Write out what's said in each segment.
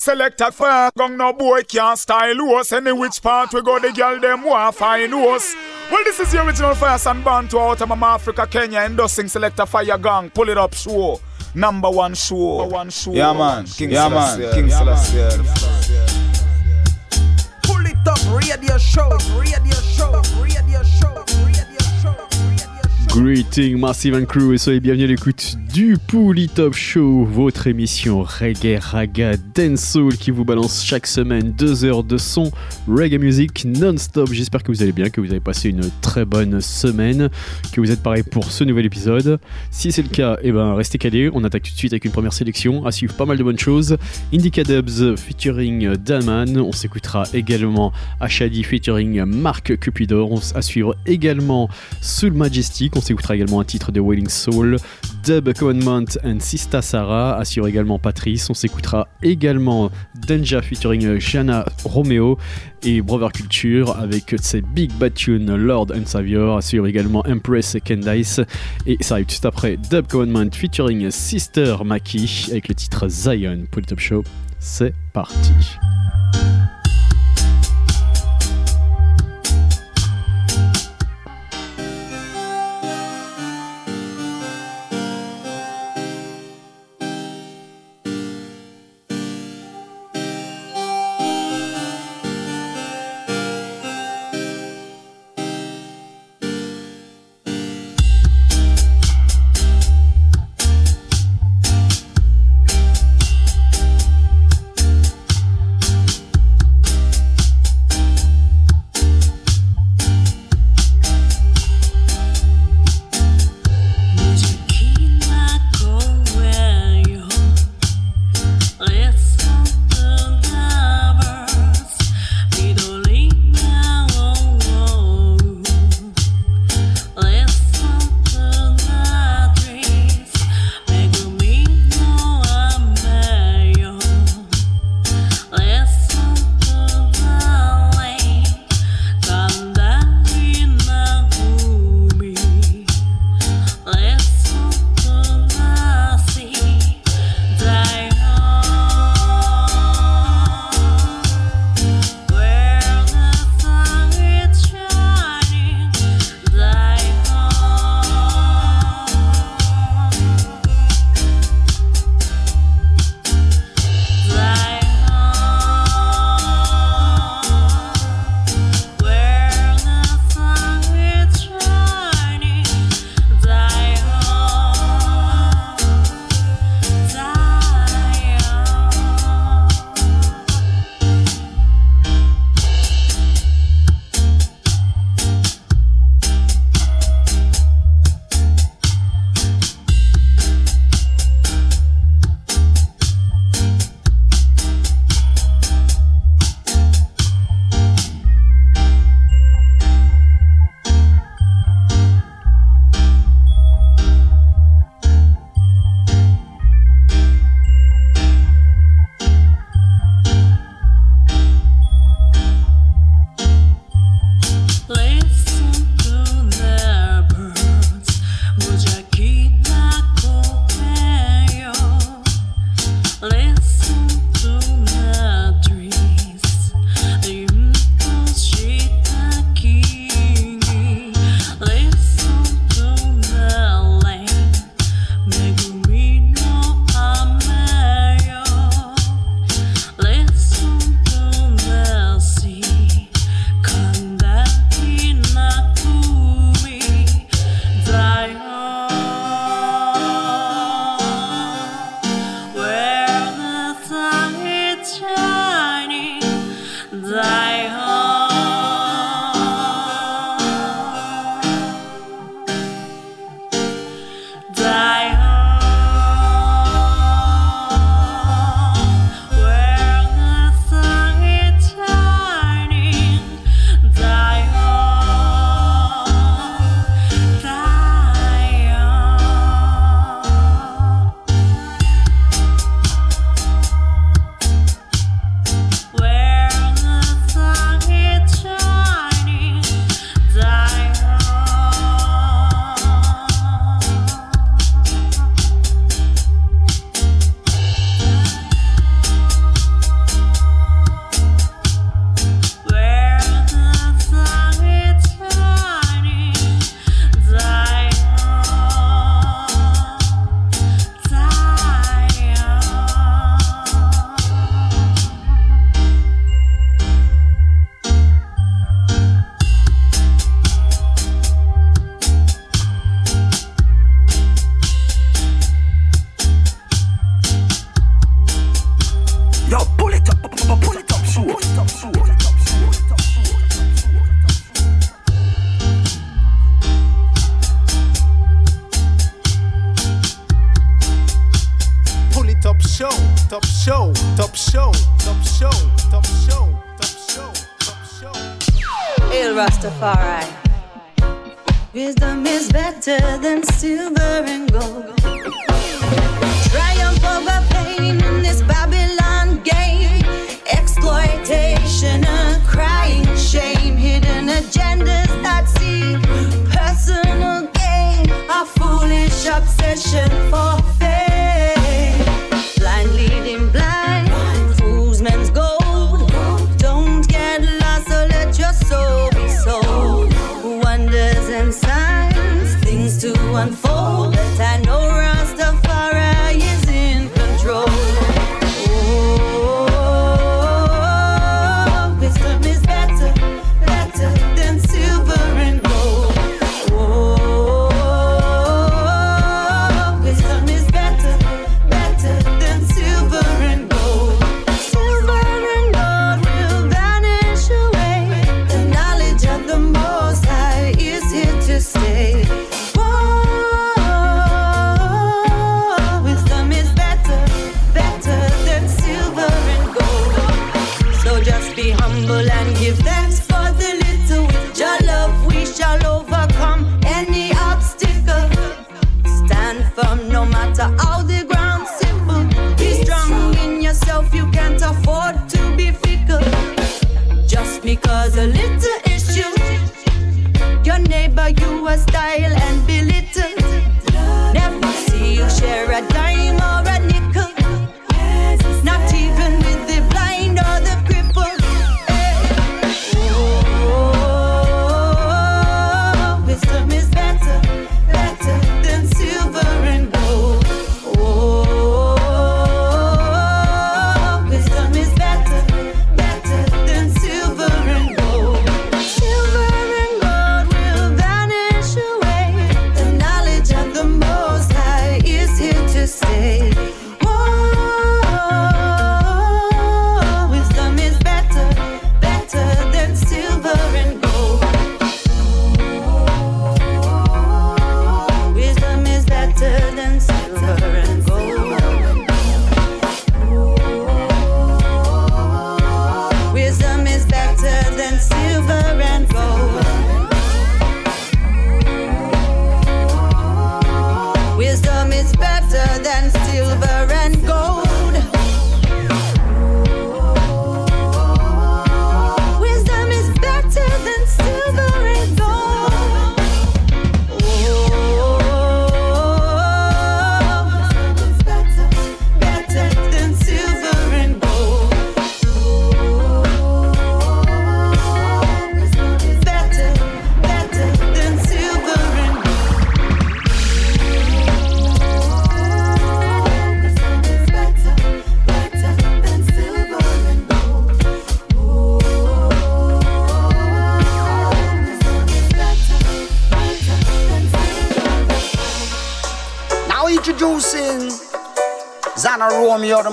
Select a fire, gong no boy can't style us. Any which part we go, the girl them want find us. Well, this is the original Fire San Bantu out of Mama Africa, Kenya, endorsing Selector Fire Gang. Pull it up, show. Number one show. Number one show. Yeah, man. King yeah, man. King yeah, Celestia. Pull it up, radio show, radio show, radio show. Greeting Massive and Crew et soyez bienvenus à l'écoute du Pouli Top Show, votre émission reggae, raga, dancehall qui vous balance chaque semaine deux heures de son reggae music non-stop. J'espère que vous allez bien, que vous avez passé une très bonne semaine, que vous êtes pareil pour ce nouvel épisode. Si c'est le cas, eh ben restez calés. On attaque tout de suite avec une première sélection. À suivre pas mal de bonnes choses. Indica Dubs featuring Daman. On s'écoutera également Ashadi featuring Marc Cupidor. On à suivre également Soul Majestic. On s'écoutera également un titre de Wailing Soul, Dub Commandment and Sista Sarah, assure également Patrice. On s'écoutera également Denja featuring Jana Romeo et Brother Culture avec ses Big Bad Lord and Savior, assure également Empress Candice. Et ça arrive juste après Dub Commandment featuring Sister Maki avec le titre Zion pour le Top Show. C'est parti.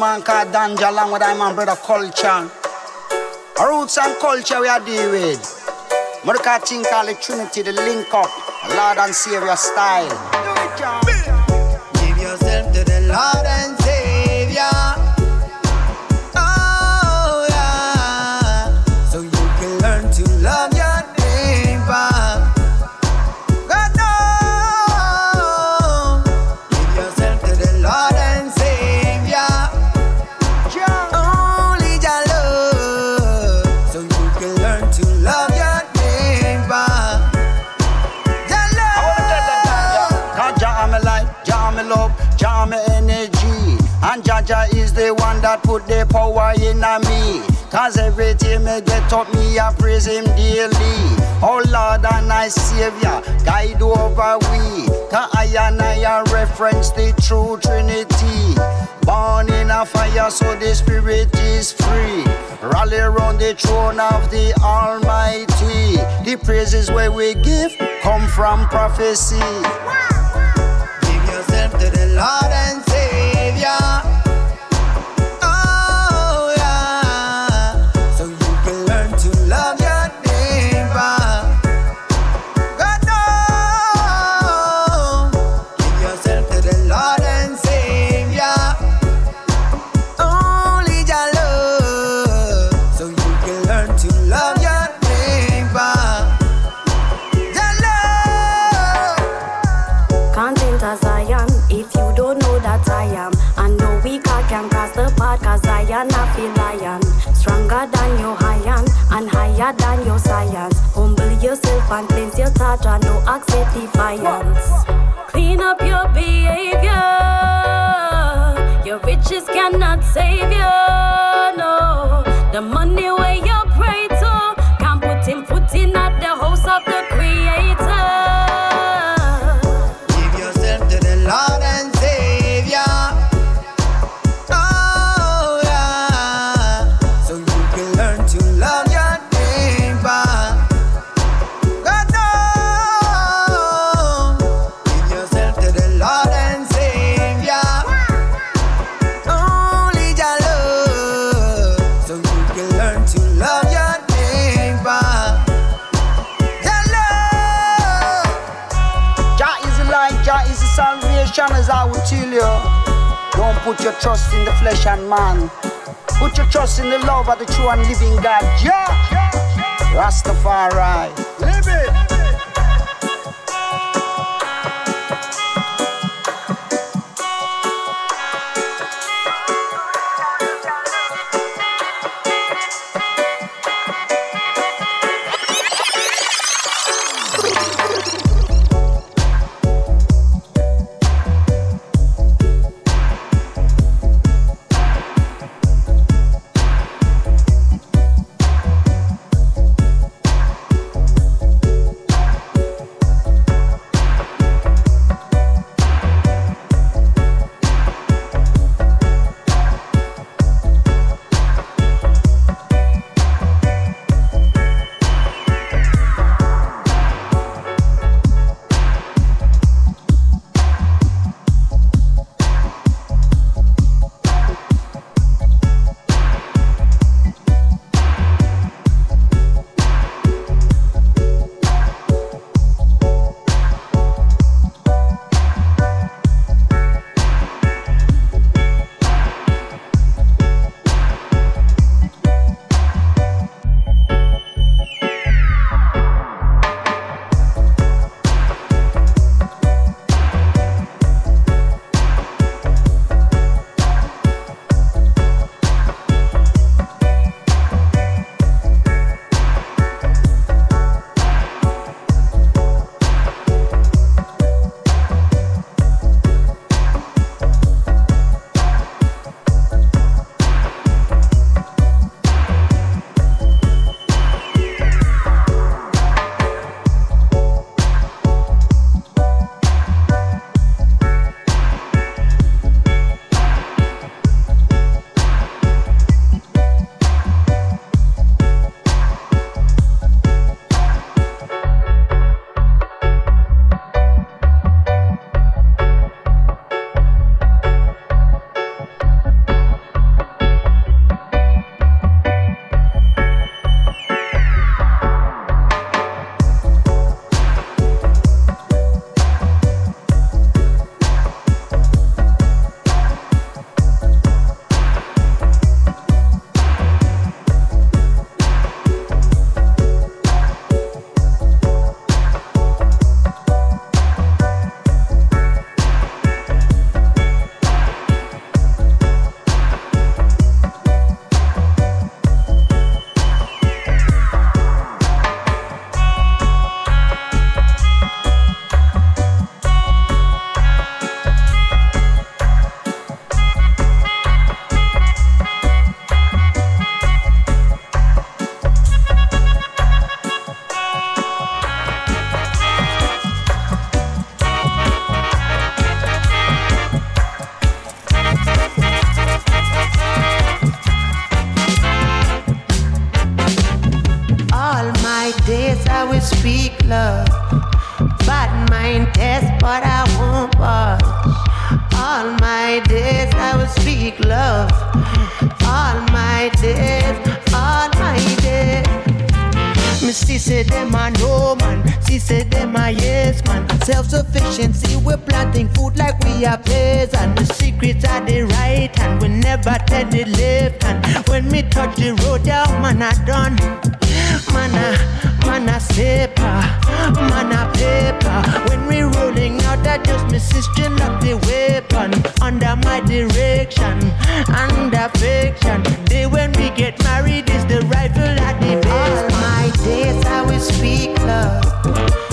man called Danja along with I man brother Culture. Our roots and culture we are deal with. Murka thing called the Trinity, the link up, the Lord and Savior style. Give yourself to the Lord God put the power in me. Cause every time me get up, me I praise him daily. Oh Lord and I Savior, guide over we. Cause I and I reference the true Trinity. Born in a fire, so the spirit is free. Rally around the throne of the Almighty. The praises where we give come from prophecy. Give yourself to the Lord and Savior. Man. Put your trust in the love of the true and living God. Jah, Rastafari. Live it. We're planting food like we are plays, and the secrets are the right and We never tell the left and When we touch the road, yeah, man, I done. Man, I, man, I safer. Man, I paper. When we rolling out, I just my sister up the weapon under my direction, under fiction. Day when we get married is the rifle at the base. All my days I will speak love.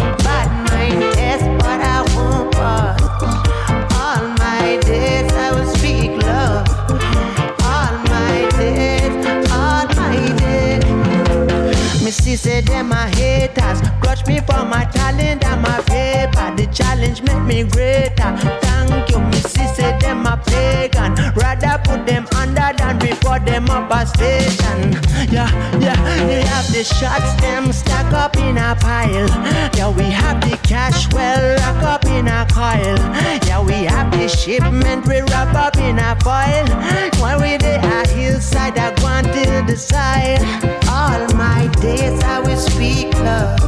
See, say them my haters. Grudge me for my talent and my paper. The challenge make me greater. Thank you, see, say them my pagan. Rather put them under than report them up a station. Yeah, yeah, we have the shots, them stack up in a pile. Yeah, we have the cash well lock up in a coil. Yeah, we have the shipment we wrap up in a foil. While we there at hillside, I go till the side. All my days I will speak love.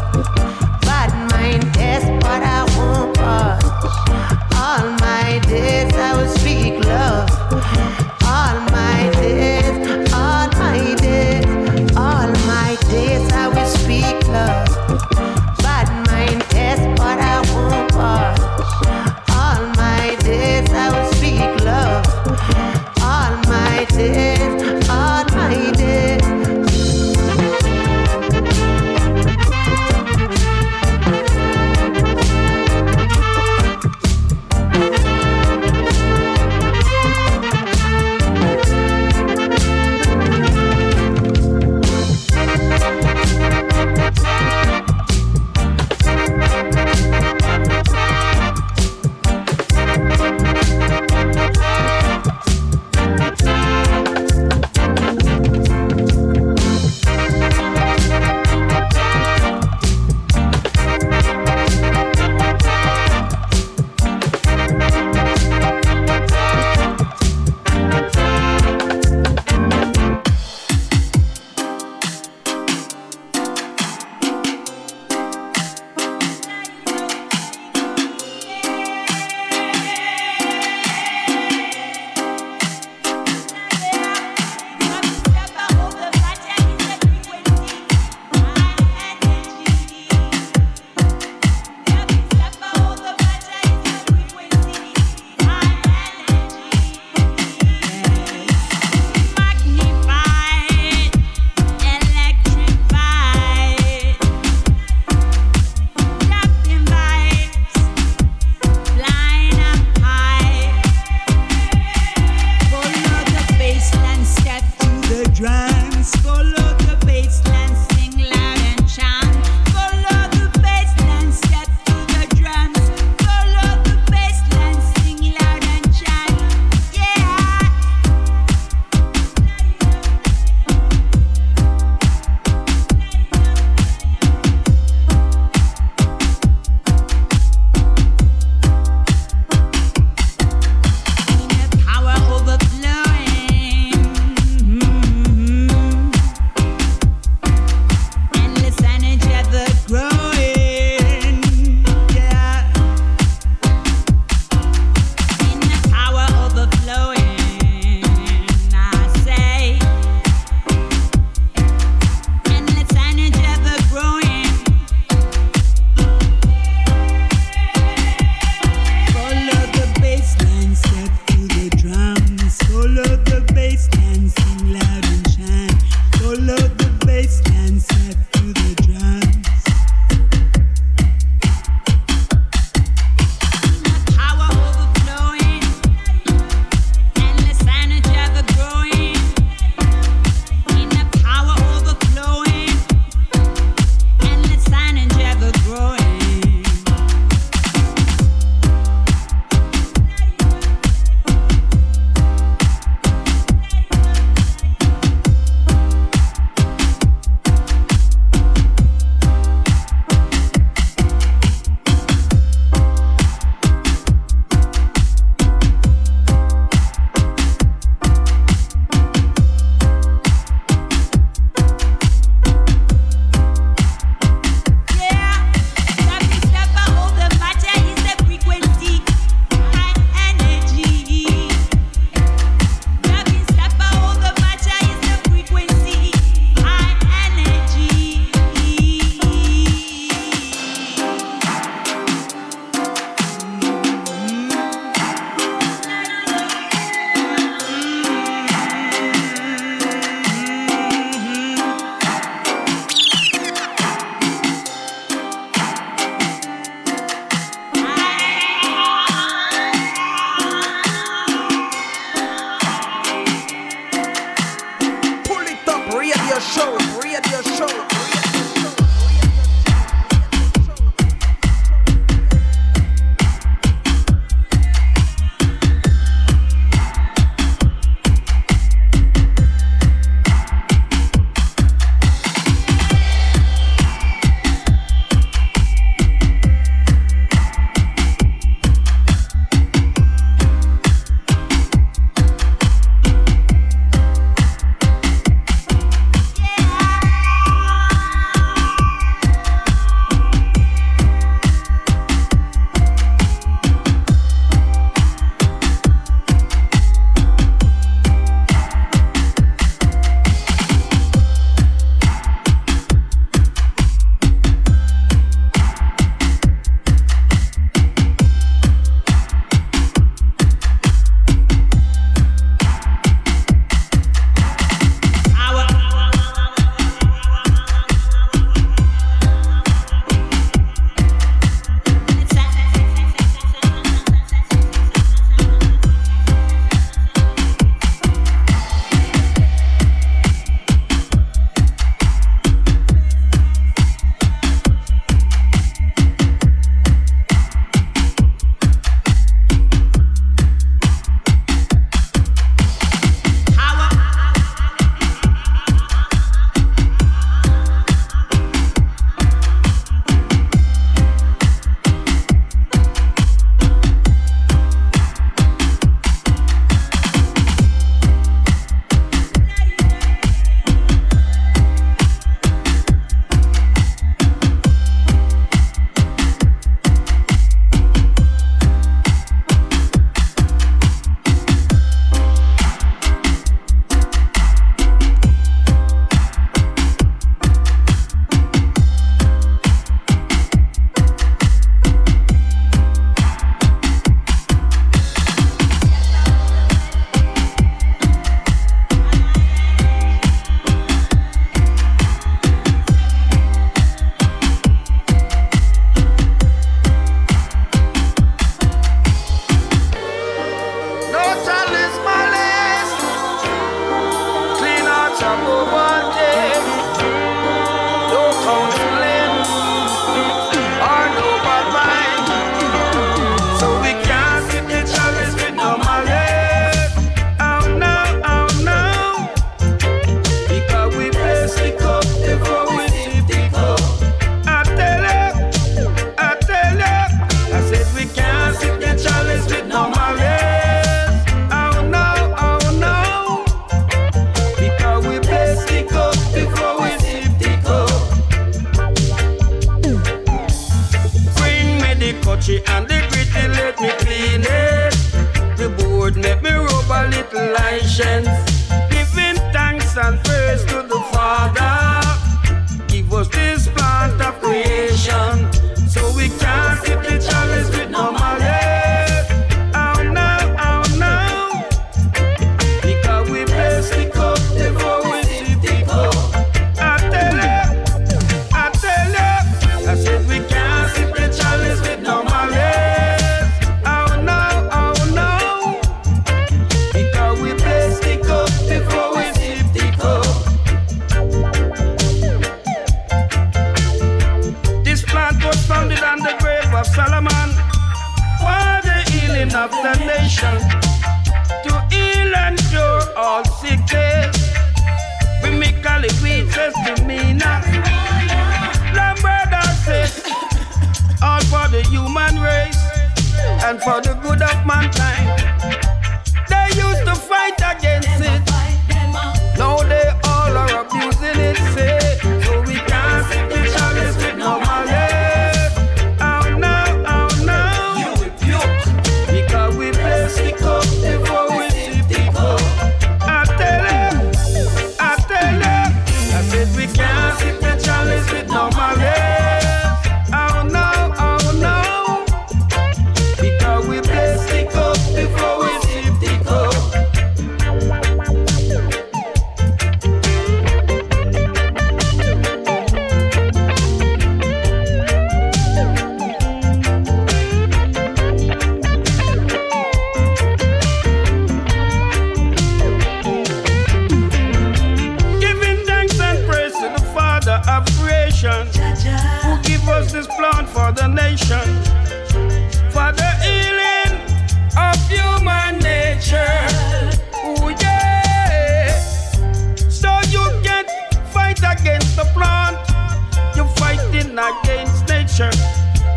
Bad mind test, but I won't budge. All my days I will speak love. All my days, all my days, all my days I will speak love.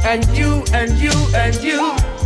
And you and you and you,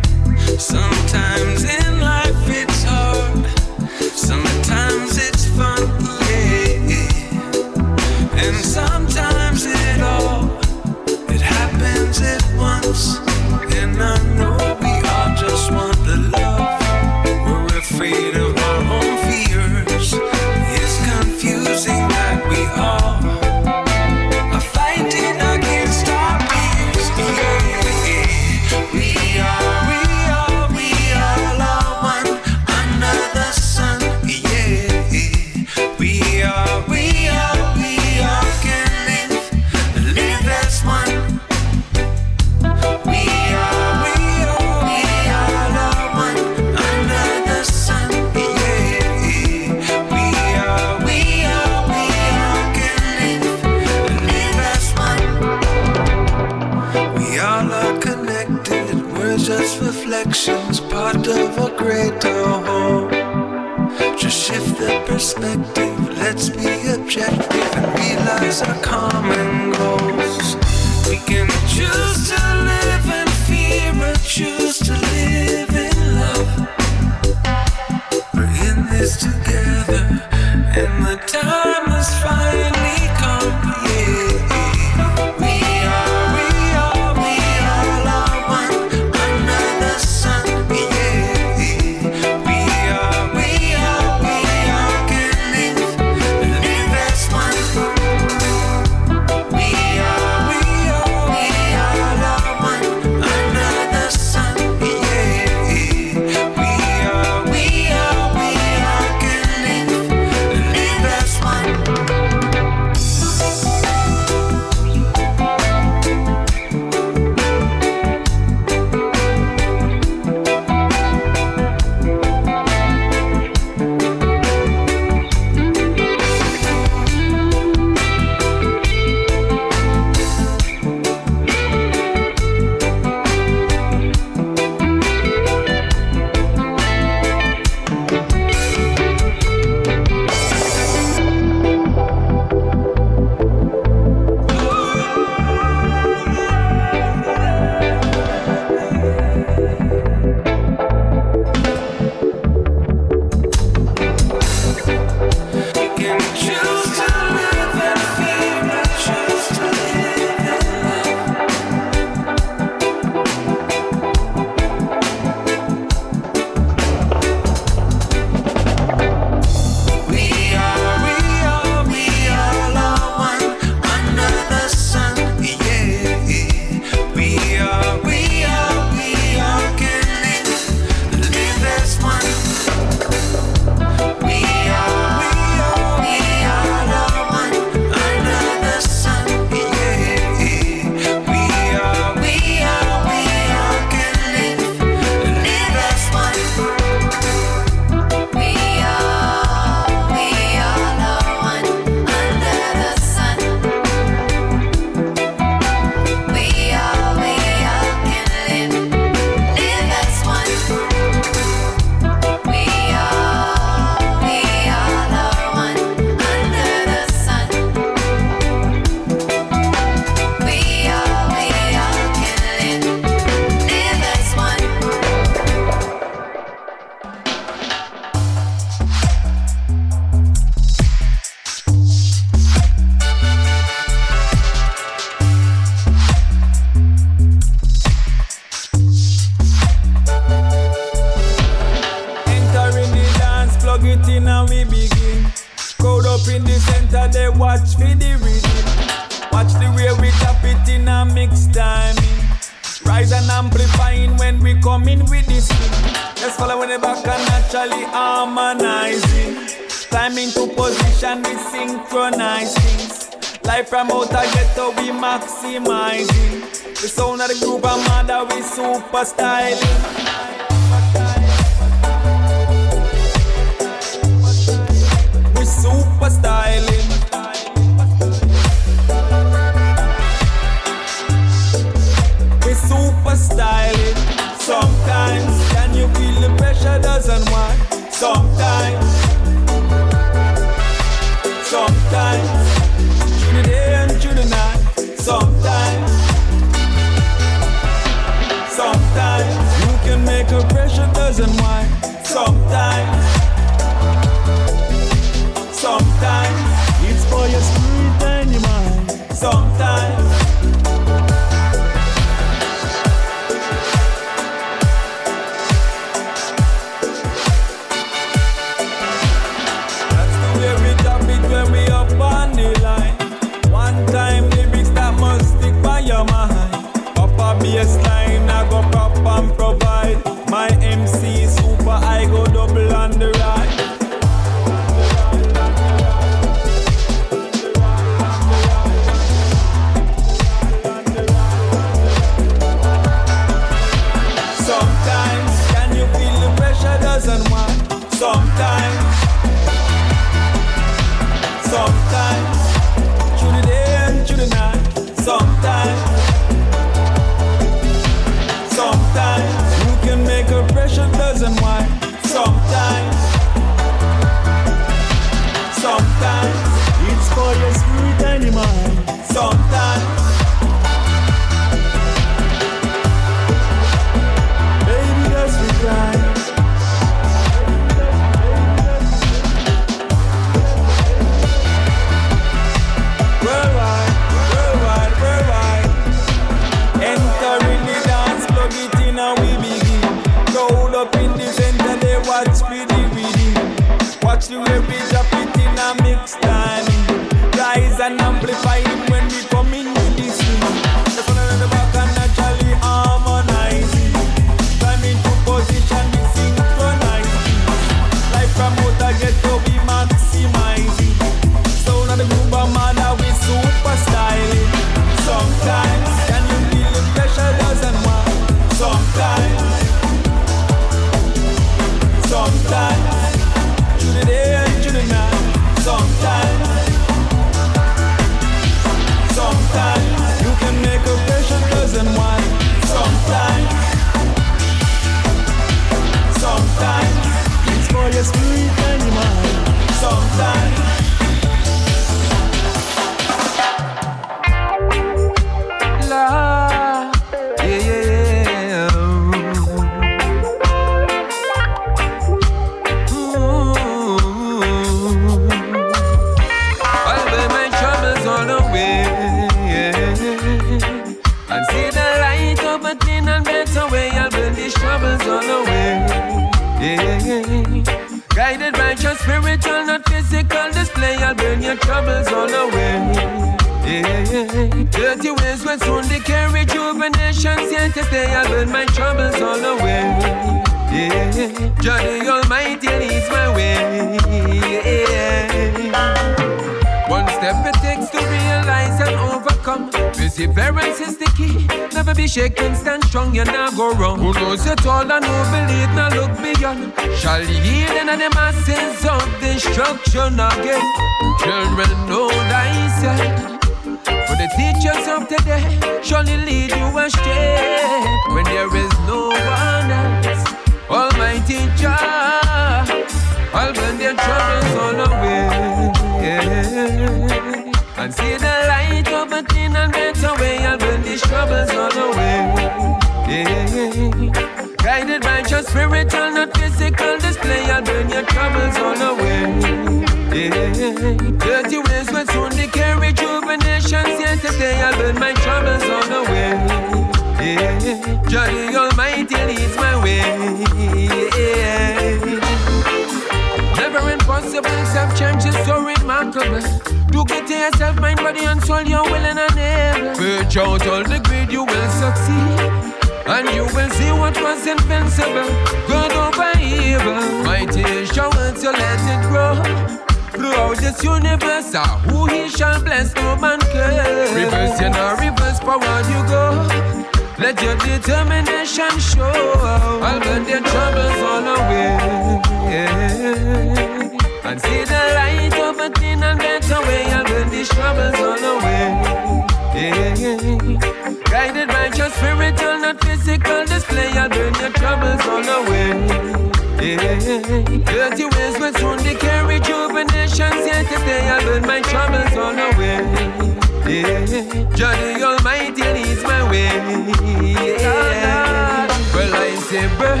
burn,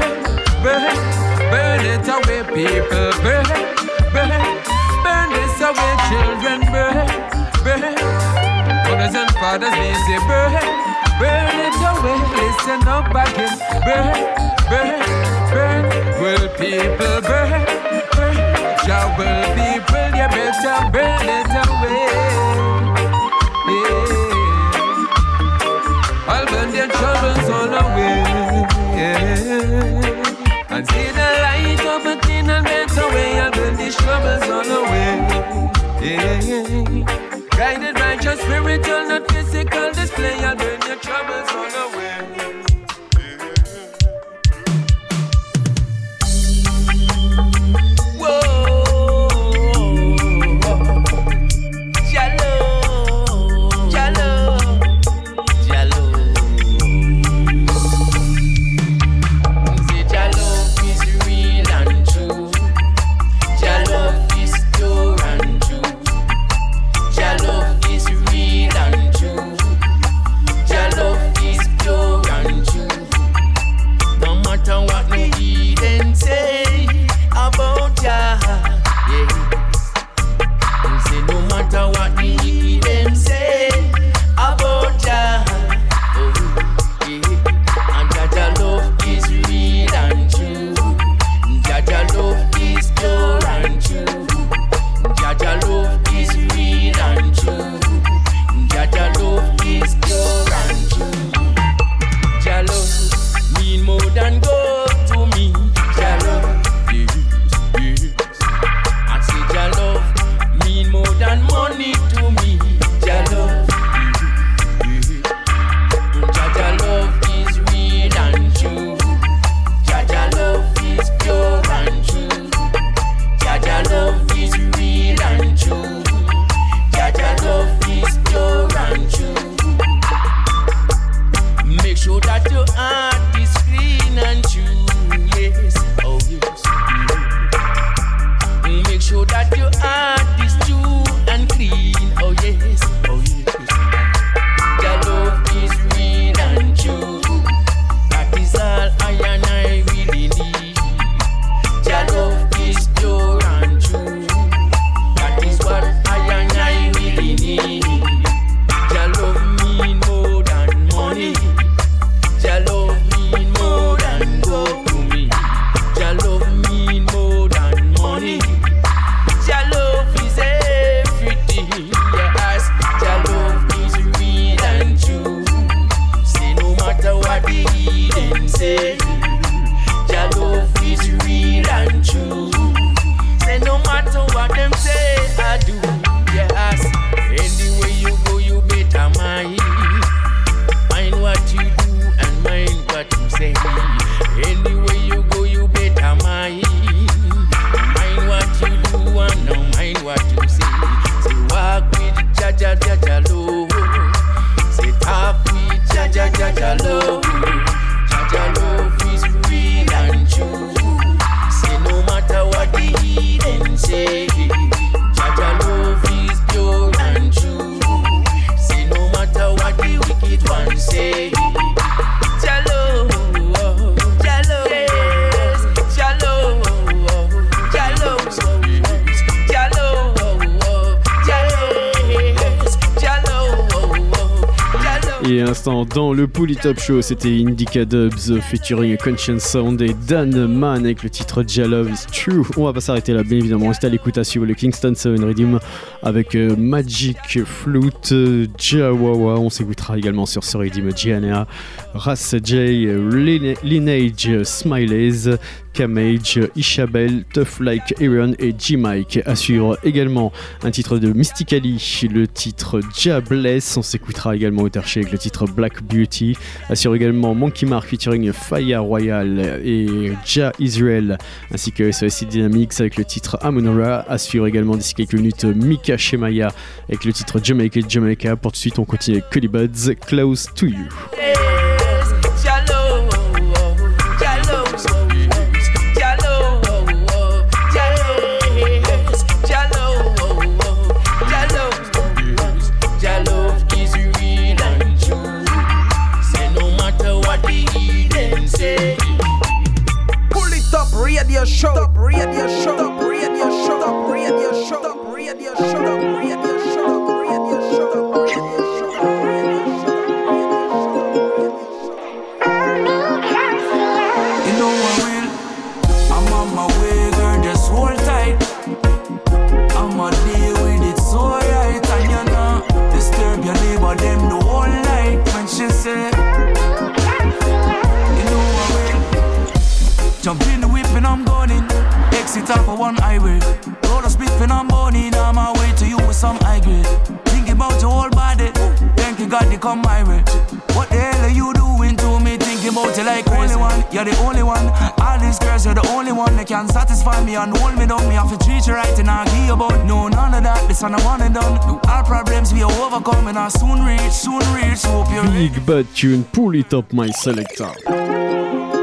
burn, burn it away, people, burn, burn, burn this away, children, burn, burn. Mothers and fathers, they burn, burn it away, listen up again, burn, burn, burn. Well, people, burn, burn. Jah will people, you better burn it away. See the light of a thin and better way. I'll burn these troubles all away. Yeah. Guided by your spiritual, not physical instant dans le Pouli Top Show, c'était Indica Dubs featuring Conscience Sound et Dan Mann avec le titre Love is True. On va pas s'arrêter là, bien évidemment. Restez à l'écoute à suivre le Kingston Seven Rhythm avec euh, Magic Flute, Jawawa. On s'écoutera également sur ce Rhythm GNA, Ras J, Lineage, Smileys, Kamage, Ishabel, Tough Like Aaron et G-Mike. À suivre également un titre de Mystically, le titre Jabless. On s'écoutera également au Terché avec le titre Black Beauty. Assure également Monkey Mark featuring Fire Royal et Ja Israel, ainsi que SOS Dynamics avec le titre Amonora. Assure également d'ici quelques minutes Mika Shemaya avec le titre Jamaica Jamaica. Pour tout de suite, on continue avec Buds, Close to You. Show. Stop Exit off of one highway. Roll a split and I'm burning. On my way to you with some high grade. Think about your whole body. Thank you God they come my way. What the hell are you doing to me? Thinking about you like only one. You're the only one. All these girls, you're the only one that can satisfy me and hold me down. Me have to treat you right and I give about. No, none of that. This one I one and done. No, all problems we overcome and I soon reach, soon reach. Hope you're Big bad tune, pull it up, my selector.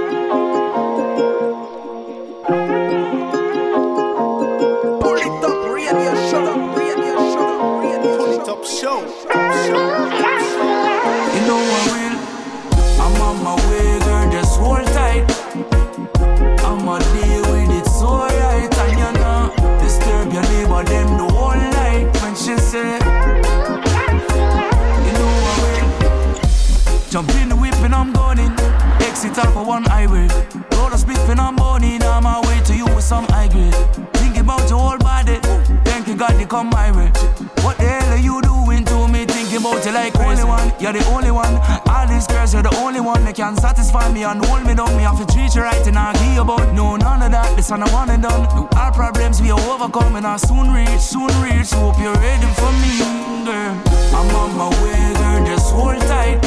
Say, you know I will. Jump in the whip and I'm going in. Exit off of one highway. Roll a split and I'm burning. On my way to you with some high grade. Think about your whole body. Thank you God they come my way. What the hell are you doing to about you like only one. You're the only one. All these girls, you're the only one that can satisfy me and hold me down. Me have to treat you right and I give you about. No, none of that. This one I one and done. No, all problems we overcome and I soon reach, soon reach. Hope you're ready for me, girl. Uh, I'm on my way, girl. Just hold tight.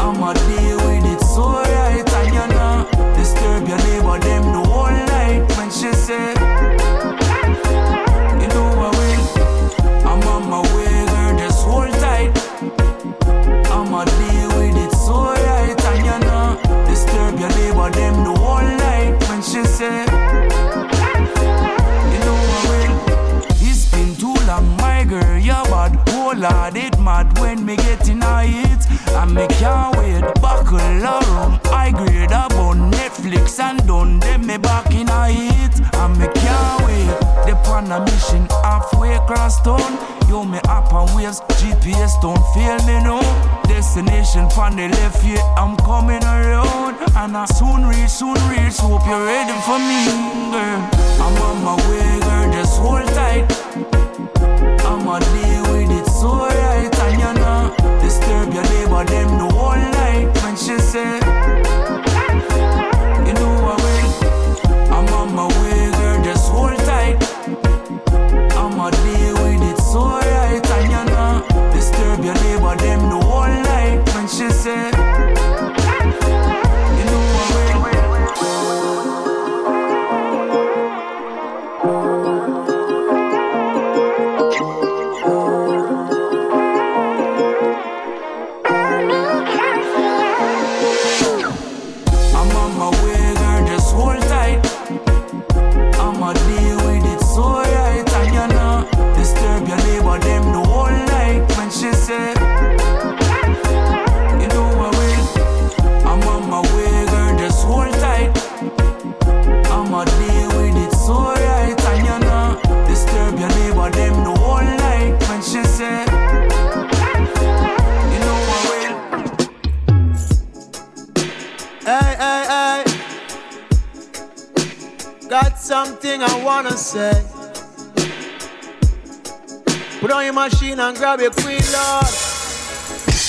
I'ma deal with it so right, and you know, disturb your neighbor them the whole night when she say, Lord, it mad when me get in a hit. And me can't wait, buckle around. I grade about Netflix and done. Then me back in a hit. And me can't wait. They on a mission halfway across town. Yo, me up on waves, GPS don't fail me no. Destination from the left, yeah, I'm coming around. And I soon reach, soon reach. Hope you're ready for me, girl. I'm on my way, girl, just hold tight. Deal with disturb them the whole night when she say, I wanna say. Put on your machine and grab your queen, Lord.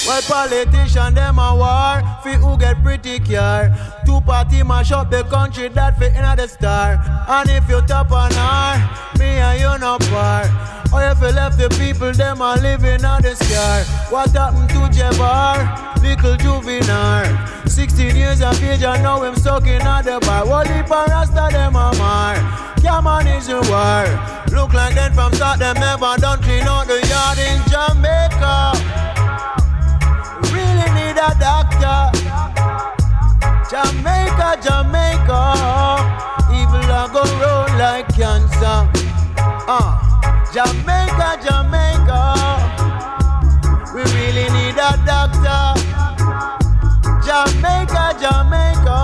Well, politician them a war Fi who get pretty care Two party mash up the country that fit in the star And if you top on her Me and you no par Or if you left the people them a living on the scar What happened to Jabbar? Little juvenile 16 years of age and now him stuck in at the bar What if a rasta them a mar Yeah man is a war Look like them from start them never done clean out the yard in Jamaica We really need a doctor. Jamaica, Jamaica, evil a go roll like cancer. Uh, Jamaica, Jamaica, we really need a doctor. Jamaica, Jamaica,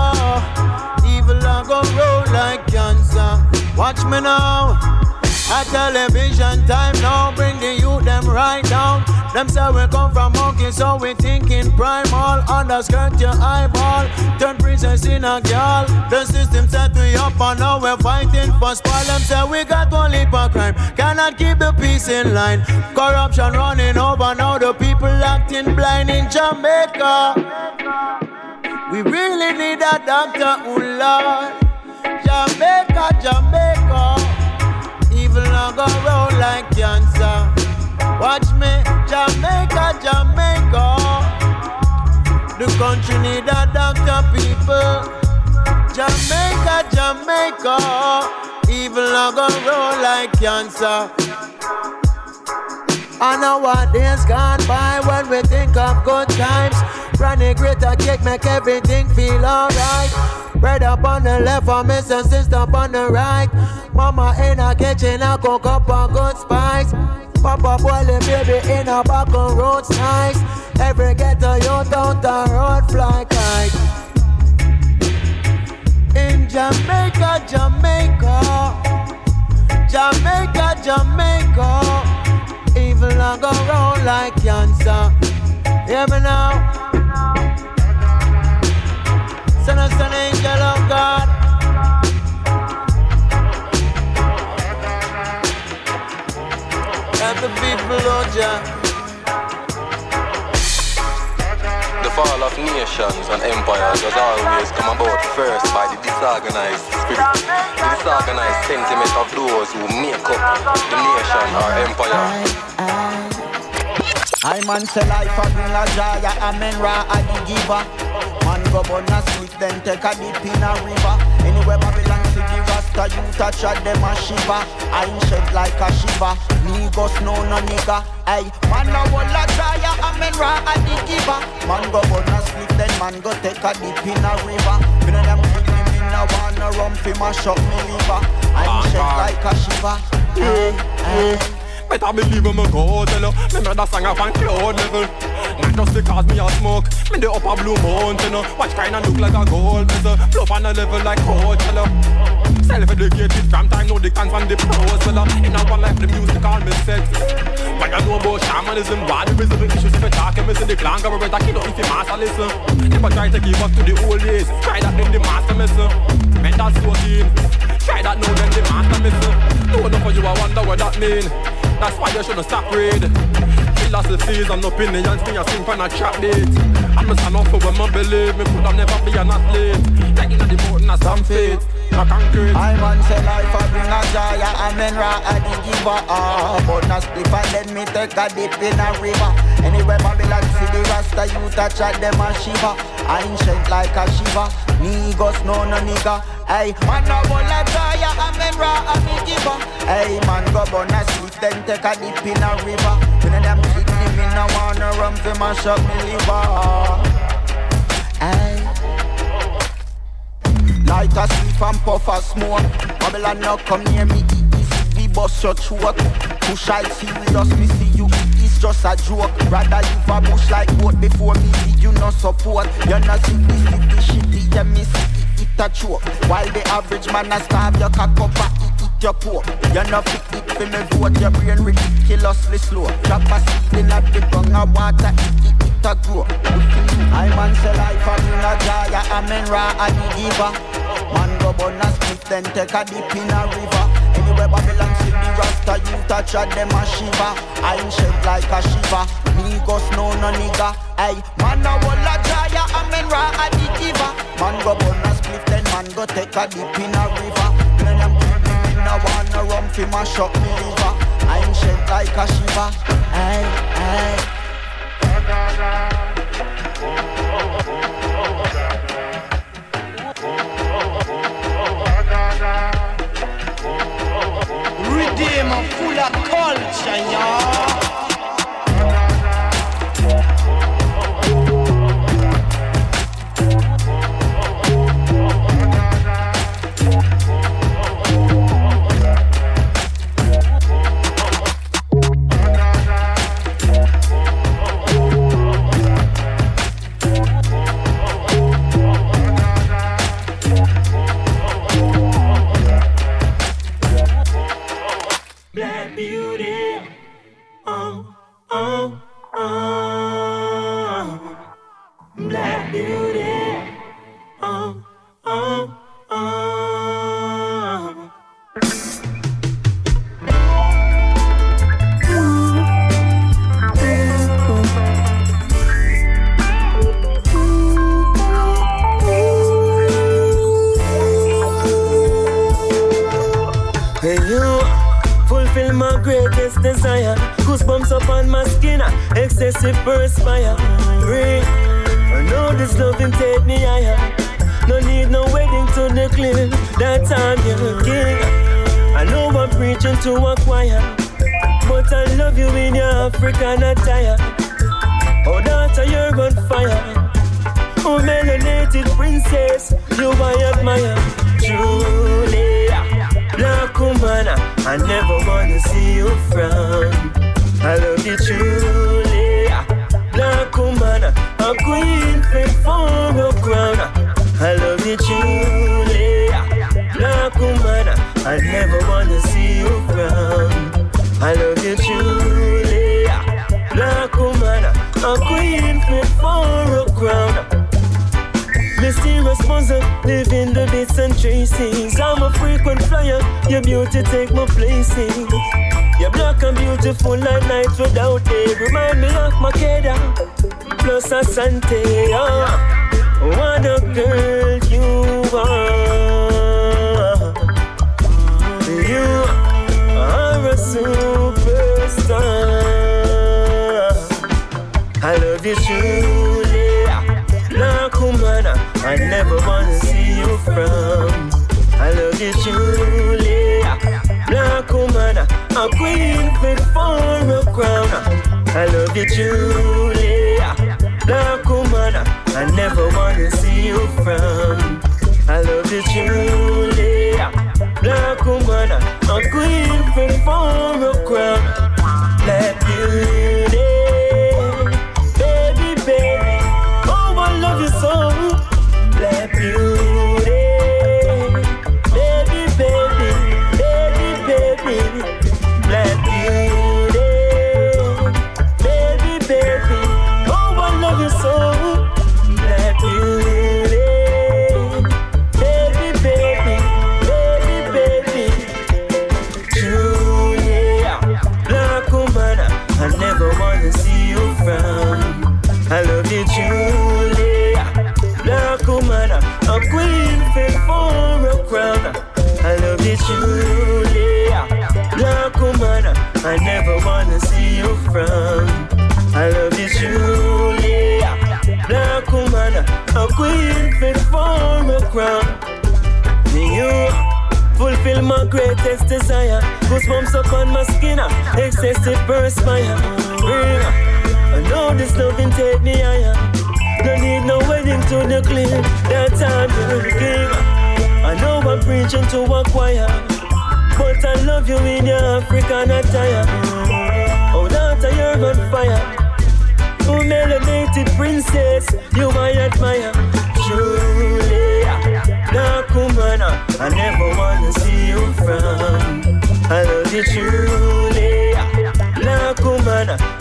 evil a go roll like cancer. Watch me now. A television time now, bring the youth them right down. Them say we come from monkey, so we thinking primal. Underskirt your eyeball, turn princess in a girl. The system set we up and now we're fighting for spoil. Them say we got leap of crime, cannot keep the peace in line. Corruption running over now, the people acting blind in Jamaica. We really need a doctor, oh Lord. Jamaica, Jamaica evil not go roll like cancer. Watch me, Jamaica, Jamaica. The country need a doctor, people. Jamaica, Jamaica. Evil not go roll like cancer. I know what days gone by when we think of good times. Running greater cake make everything feel alright. Bread up on the left, for miss and sister up on the right. Mama in a kitchen, I cook up a good spice. Papa boiling baby in a back on roads nice. Every ghetto you down the road fly kite. In Jamaica, Jamaica, Jamaica, Jamaica, evil I go round like cancer. Hear me now. Send us an angel of God. Let the people Lord ya. The fall of nations and empires has always come about first by the disorganized spirit, the disorganized sentiment of those who make up the nation or empire. I man say life a bring a joy, a men ra a the giver. Go burn a sweet, then take a dip in a river. Anywhere Babylon city rasta, you touch at them a shiver. I shed like a shiver. Niggas no no nigga. Hey, man a wall a tire, a men ra a the giver. Man go burn a sweet, then man go take a dip in a river. Me know them quick me, no wanna run fi mash up me liver. I shed ah, like a shiver. Hey, hey. Better believe me go tell you Me murder song up on cloud level. Not just because me a smoke Me the upper blue mountain oh. Watch kinda look like a gold bezel Flow on a level like Coachella. Self-educated from time know the cans from the pros fella In a one life the music all me sex. When you know about shamanism Why the rhythm issues if you talking Me see the clan government I kill if you master listen. I try to give up to the old days Try that then the master missing Mental routine Try that now then the master missing Know enough for you I wonder what that mean that's why you shouldn't stop read. Philosophies and opinions, me a sing for a trap date. I'm just an offer when I believe me could have never be an athlete. Like in the mountain as some fate. I man say life a bring a joy and men ra a the giver ah. But na split and let me take a dip in a river Anywhere Babylon see the Rasta you touch at them a shiver Ancient like a shiver Niggas no no nigga Hey, man a bowl a joy and men ra a the giver Hey, man go burn a sweet then take a dip in a river When them kick me, me no wanna run fi mash up me liver Hey Light a sleep and puff a smoke. Babylon now come near me, we bust your throat. Push I serious, me see you it's just a joke. Rather live a bush like boat before me see you no support. You no see this city shitty, you miss it, a choke. While the average man a starve, your cock up a eat it your poor. You no fit it for me vote, your brain ridiculously slow. Drop a seed in at the ground, I water it, it, it a grow. I man say life a bring a jaya, I'm in raw and the giver. Man go burn a split, then take a dip in a river. Anywhere Babylon see the Rasta, you touch at them a shiva. I ain't shaped like a shiva. Go snow no nigga. Hey, man a wall a jaya, I'm in raw and the giver. Man go burn a man go take a dip in a river. Then I'm killing, I wanna run fi mash up me liver. I ain't shaped like a shiva. Hey, hey. Redeemer full of culture, y'all. Black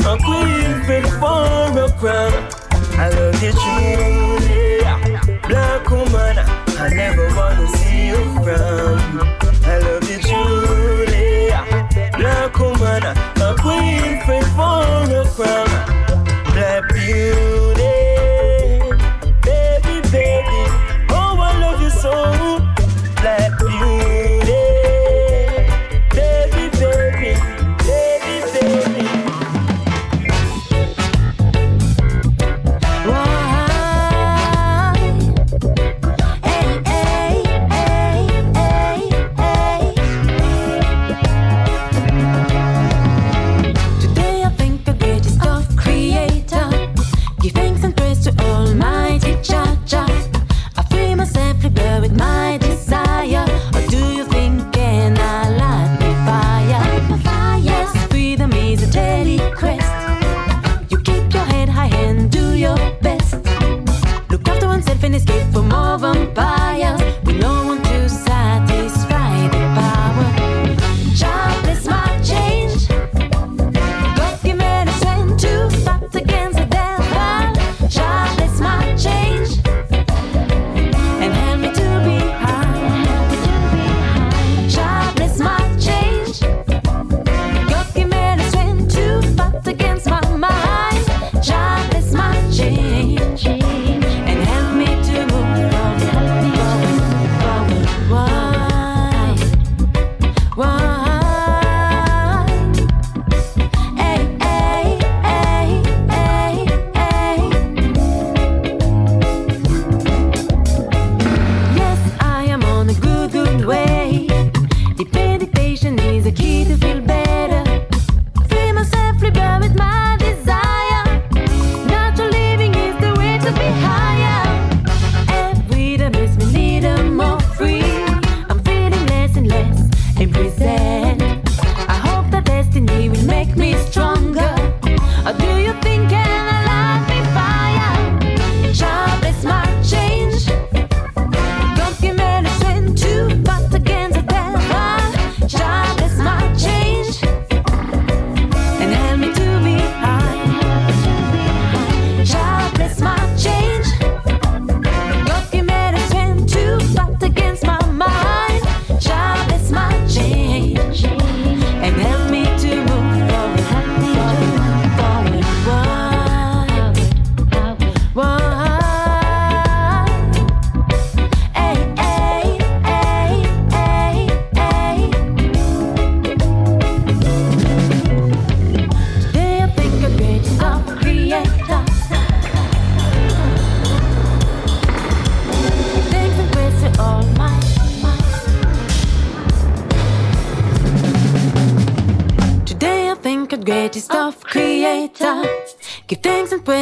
A queen for a crown. I love you truly, black woman. I never wanna see you frown.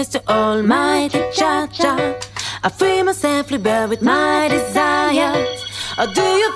praise to Almighty Cha Cha. I free myself, rebel with my desires. Or do you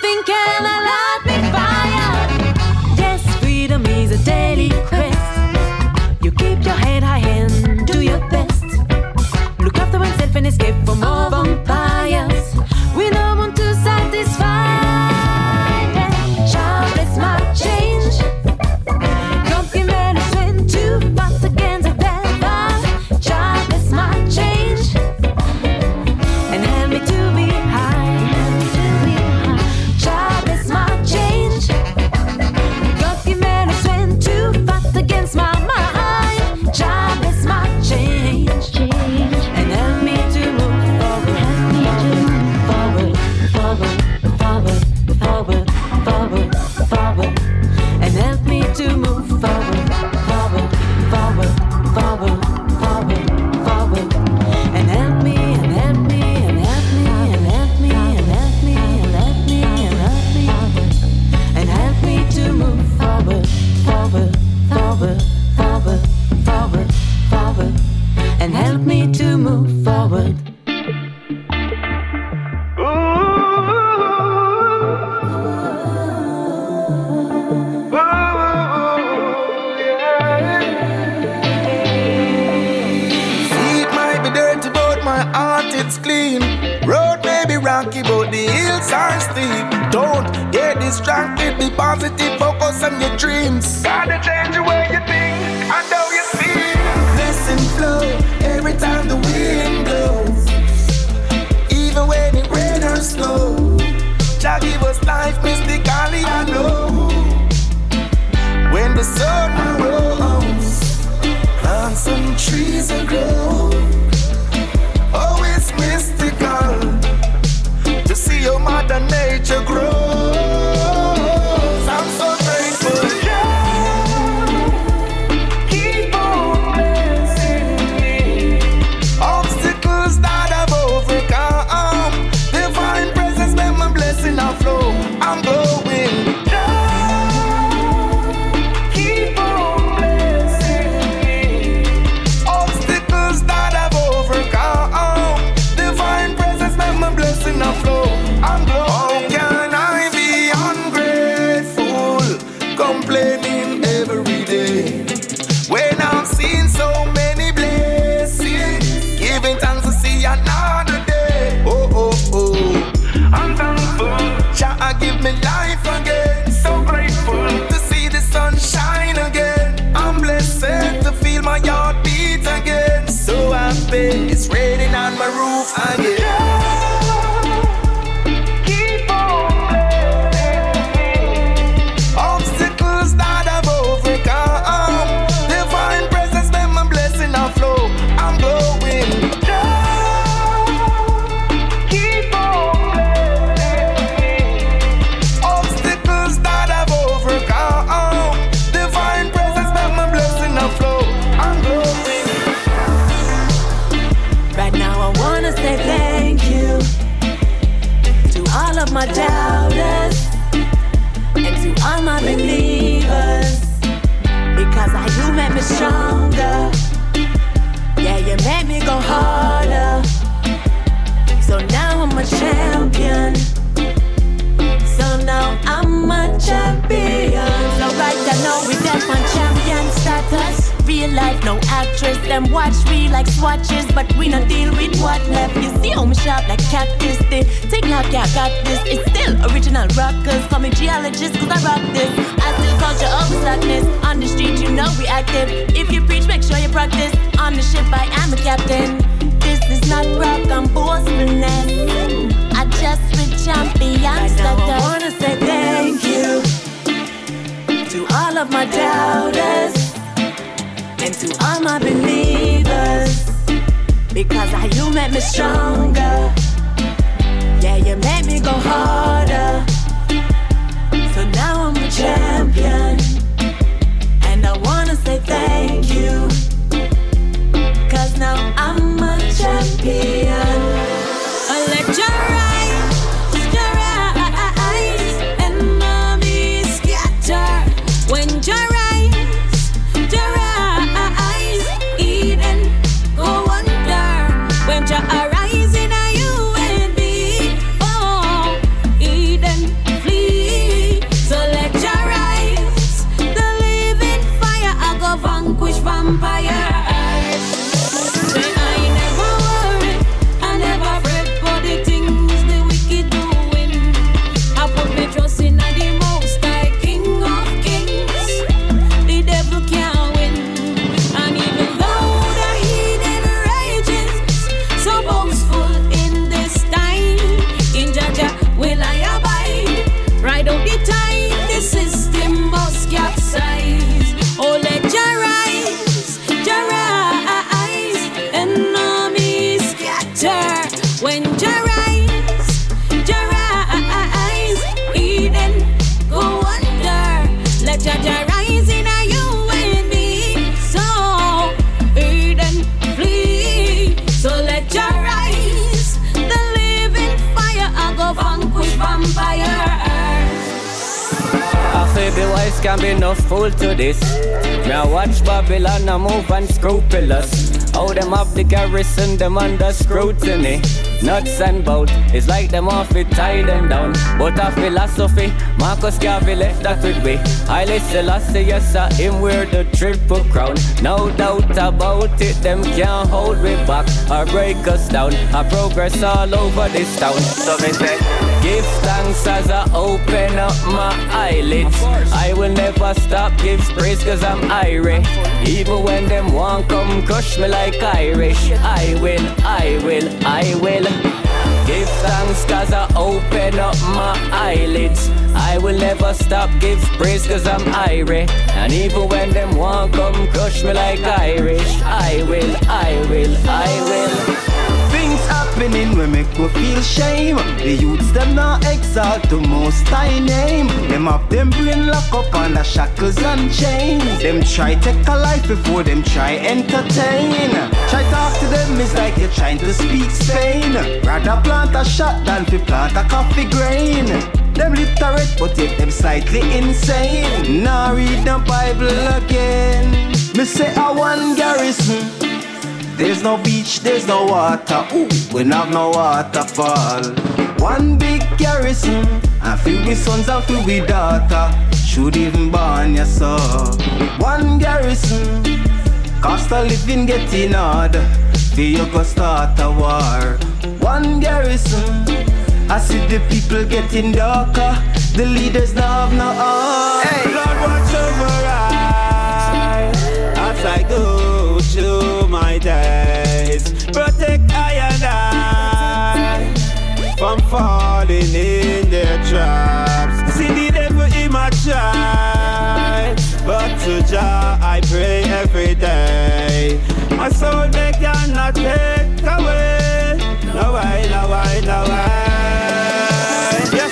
me stronger. Yeah, you made me go harder. So now I'm a champion. And I wanna say thank you. Cause now I'm a champion. Can be no fool to this. Now watch Babylon a move unscrupulous. How them up the garrison, them under scrutiny. Nuts and bolts, it's like them off it, tie them down. But a philosophy, Marcus Garvey left that with me. I Selassie, yes sir, him wear the triple crown. No doubt about it, them can't hold me back or break us down. I progress all over this town. So me say, give thanks as I open up my eyelids. I will never stop, give praise cause I'm Irish. Even when them want come crush me like Irish. I will, I will, I will. Give thanks cause I open up my eyelids. I will never stop, give praise cause I'm Irish. And even when them want come crush me like Irish. I will, I will, I will. Happening when make me feel shame. The youths them not exalt the most high name. Them have them brain lock up under shackles and chains. Them try take a life before them try entertain. Try talk to them is like you're trying to speak Spain. Rather plant a shot than fi plant a coffee grain. Them literate but yet them slightly insane. Now read the Bible again. Me say I one garrison. There's no beach, there's no water. Ooh, we have no waterfall. One big garrison, I feel with sons and feel with daughter. Should even burn ya so. One garrison, cost living getting hard. Feel you go start a war. One garrison, I see the people getting darker. The leaders now have no heart. Hey. Days. Protect I and I from falling in their traps. See the devil in my try, but to Jah I pray every day. My soul they cannot take away. No way, no way, no way.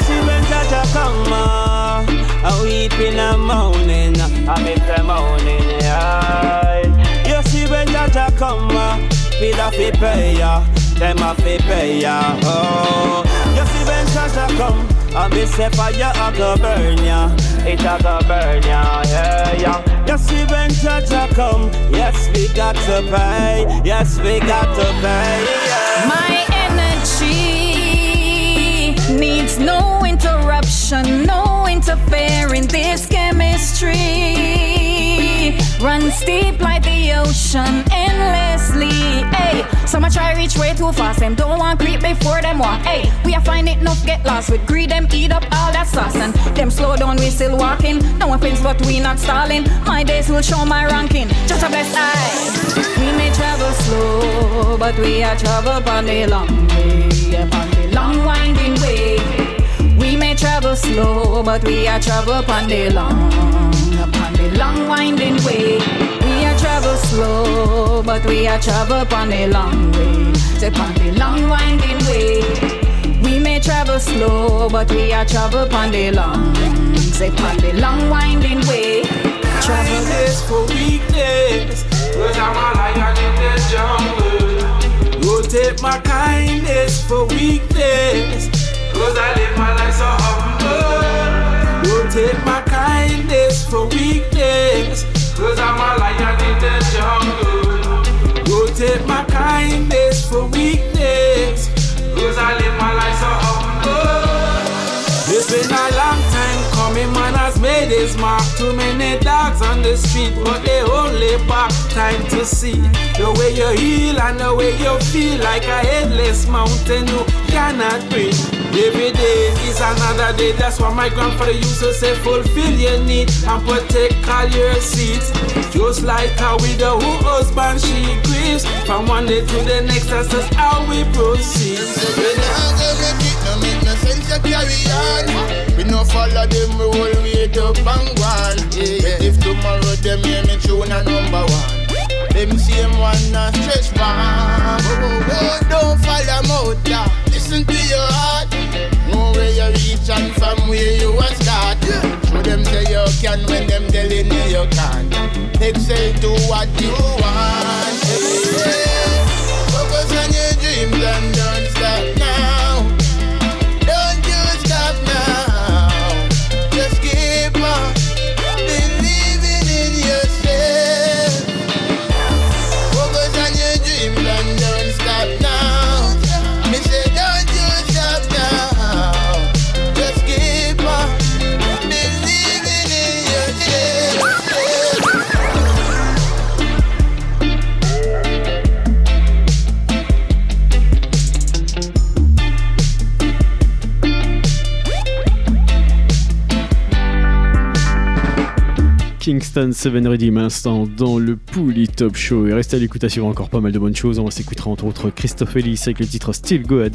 See when Jah come, uh, I weep in the morning, I make the morning, yeah. You see when Jah come, uh, feel a fi pay ya, them a fi pay ya, oh. You see when Jah come, I be say fire a go burn ya, it a go burn ya, yeah, yeah. You see when Jah come, yes we got to pay, yes we got to pay, yeah. My energy needs no interruption, no interfering. This chemistry runs deep like the ocean endlessly. Hey, some a try reach way too fast, them don't want creep before them walk. Hey, we a find enough get lost with greed, them eat up all that sauce and them slow down, we still walking. No offense, but we not stalling. My days will show my ranking. Just a blessed eye. We may travel slow, but we are travel on the long way, upon the long winding way. We may travel slow, but we are travel upon the long, long winding way. We are travel slow, but we are travel upon the long way, say upon the long winding way. We may travel slow, but we are travel upon the long, say upon the long winding way. Travel Kindness for weakness, cause I'm a lion in the jungle. Rotate my kindness for weakness, cause I live my life so humble. Rotate my kindness for weakness, cause I'm a lion in the jungle. Rotate my kindness for weakness, cause I live my life so mark. Too many dogs on the street, but they only bark. time to see the way you heal and the way you feel like a headless mountain you cannot breathe. Every day is another day. That's why my grandfather used to say, fulfill your need and protect all your seeds. Just like we the who husband she grieves from one day to the next. That's just how we proceed. No make no sense to carry on. We no follow them, we all wait up and go on. Yeah. If tomorrow them hear me tune a number one, them same one not stretch back. Oh, oh, oh, don't follow mouth, yeah. Listen to your heart. Know where you reach and from where you a start. Show them say you can when them telling you you can't. Excel to what you want. Focus on your dreams and Kingston 7 Redeem instant dans le Pouli Top Show. Et restez à l'écoute à suivre encore pas mal de bonnes choses. On s'écoutera entre autres Christophe Ellis avec le titre Still Go A.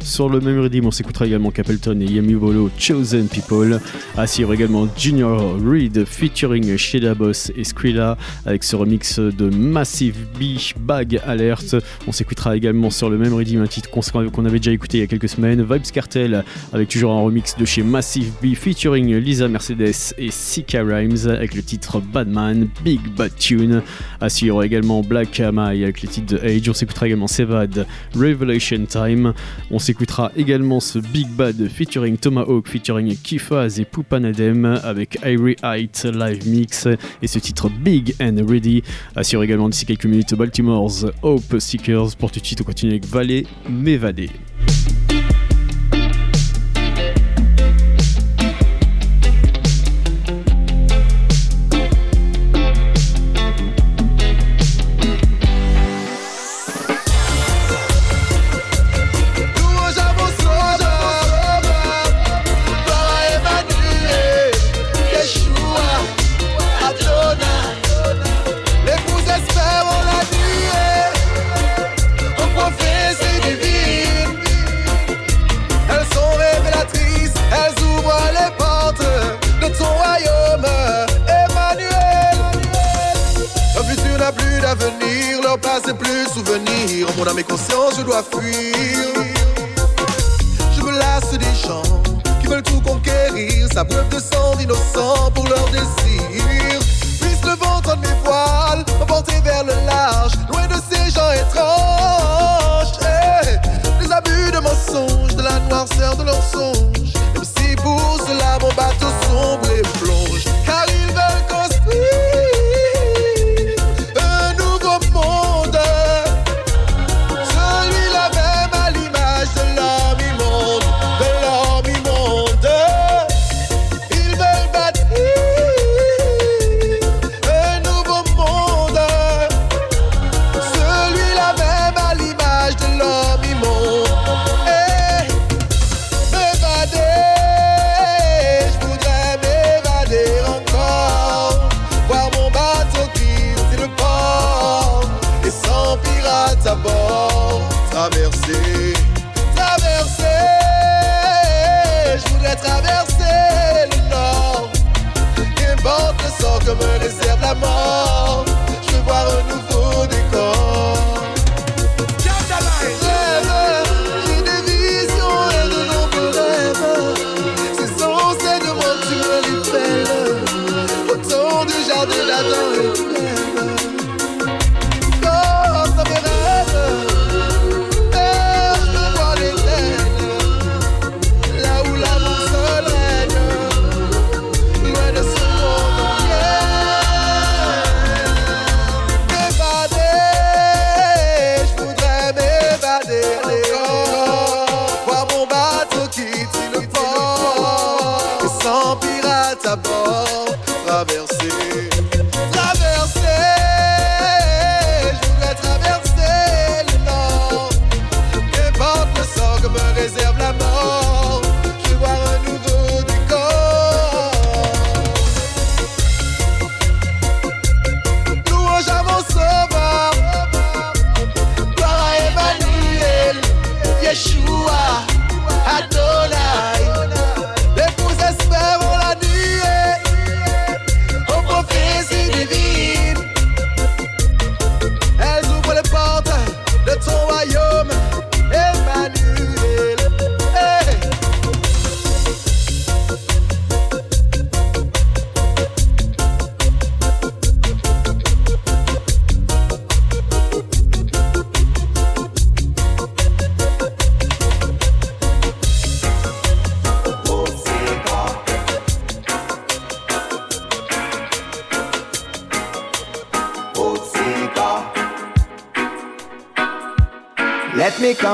Sur le même Redeem, on s'écoutera également Capleton et Yami Bolo Chosen People. À suivre également Junior Reed featuring Sheda Boss et Skrilla avec ce remix de Massive B Bag Alert. On s'écoutera également sur le même Redeem un titre qu'on avait déjà écouté il y a quelques semaines, Vibes Cartel avec toujours un remix de chez Massive B featuring Lisa Mercedes et Sika Rhymes avec le titre Badman, Big Bad Tune. À également Black Amai avec le titre de Age. On s'écoutera également Sevad, Revelation Time. On s'écoutera également ce Big Bad featuring Tomahawk, featuring Kifaz et Poupanadem avec Irie Height live mix et ce titre Big and Ready. Suivre également d'ici quelques minutes Baltimore's Hope Seekers. Pour tout de suite, on continue avec Valet M'évader. fuir. Je me lasse des gens qui veulent tout conquérir, sa preuve de sang d'innocent.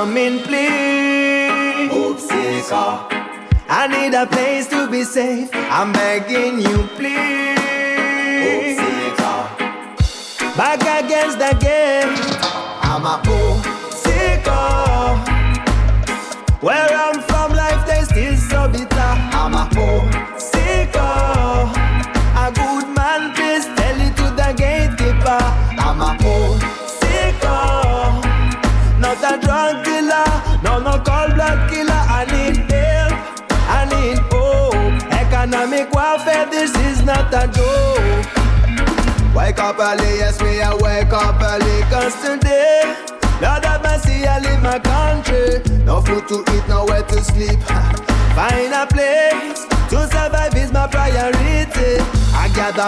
coming.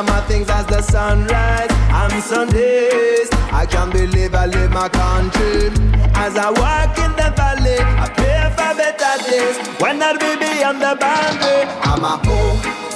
my things as the sunrise and Sundays. I can't believe I live my country. As I walk in the valley, I pray for better days. When I'll be beyond the boundary, I'm a home.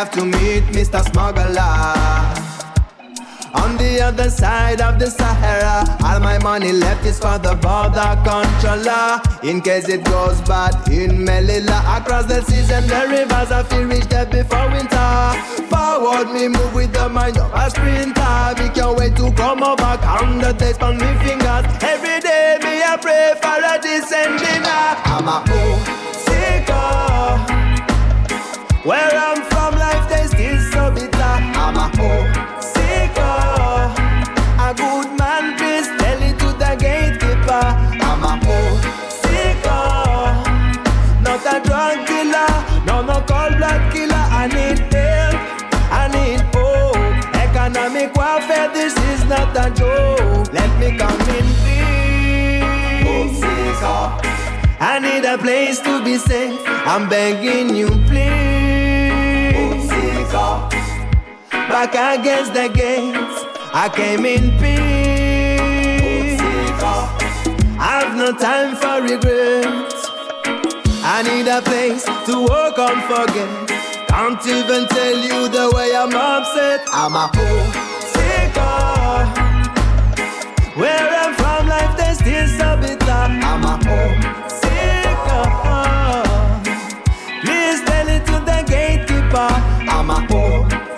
have to meet Mr. Smuggler. On the other side of the Sahara, all my money left is for the border controller. In case it goes bad in Melilla, across the seas and the rivers, I feel reach there before winter. Forward me move with the mind of a sprinter. We can't wait to come over, count the days on me fingers. Every day me I pray for a decent dinner. I'm a sicker. Where I'm from. good man, please tell it to the gatekeeper. I'm a poor seeker, not a drug dealer, no, no cold blood killer. I need help, I need hope. Economic warfare, this is not a joke. Let me come in peace. Oh, I need a place to be safe. I'm begging you, please. Oh, Back against the gate. I came in peace. I've no time for regrets. I need a place to walk and forget. Can't even tell you the way I'm upset. I'm a fool. Where I'm from, life they still so bitter. I'm a homesicker. Please tell it to the gatekeeper. I'm a homesicker.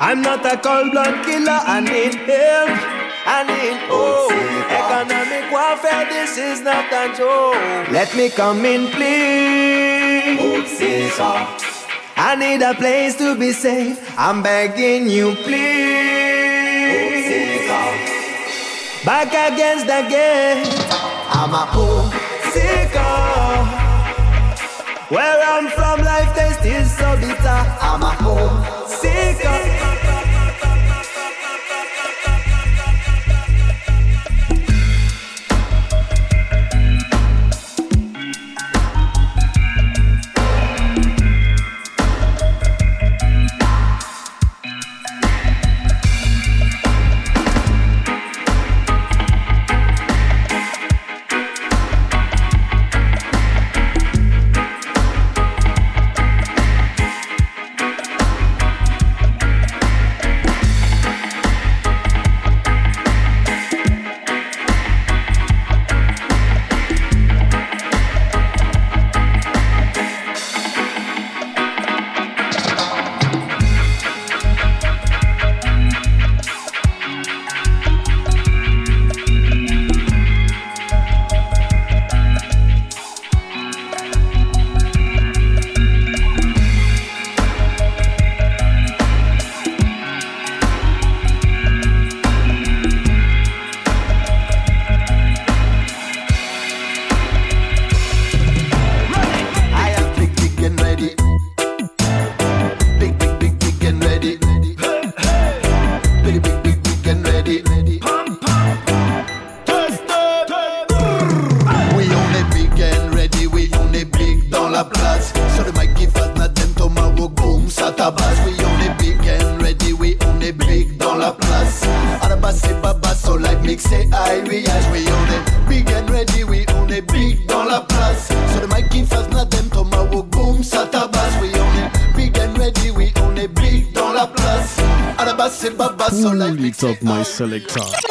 I'm not a cold blood killer. I need help. I need hope. Economic warfare, this is not a joke. Let me come in, please. I need a place to be safe. I'm begging you, please. Back against the gate. I'm a home seeker. Where I'm from, life tastes still so bitter. I'm a home selector.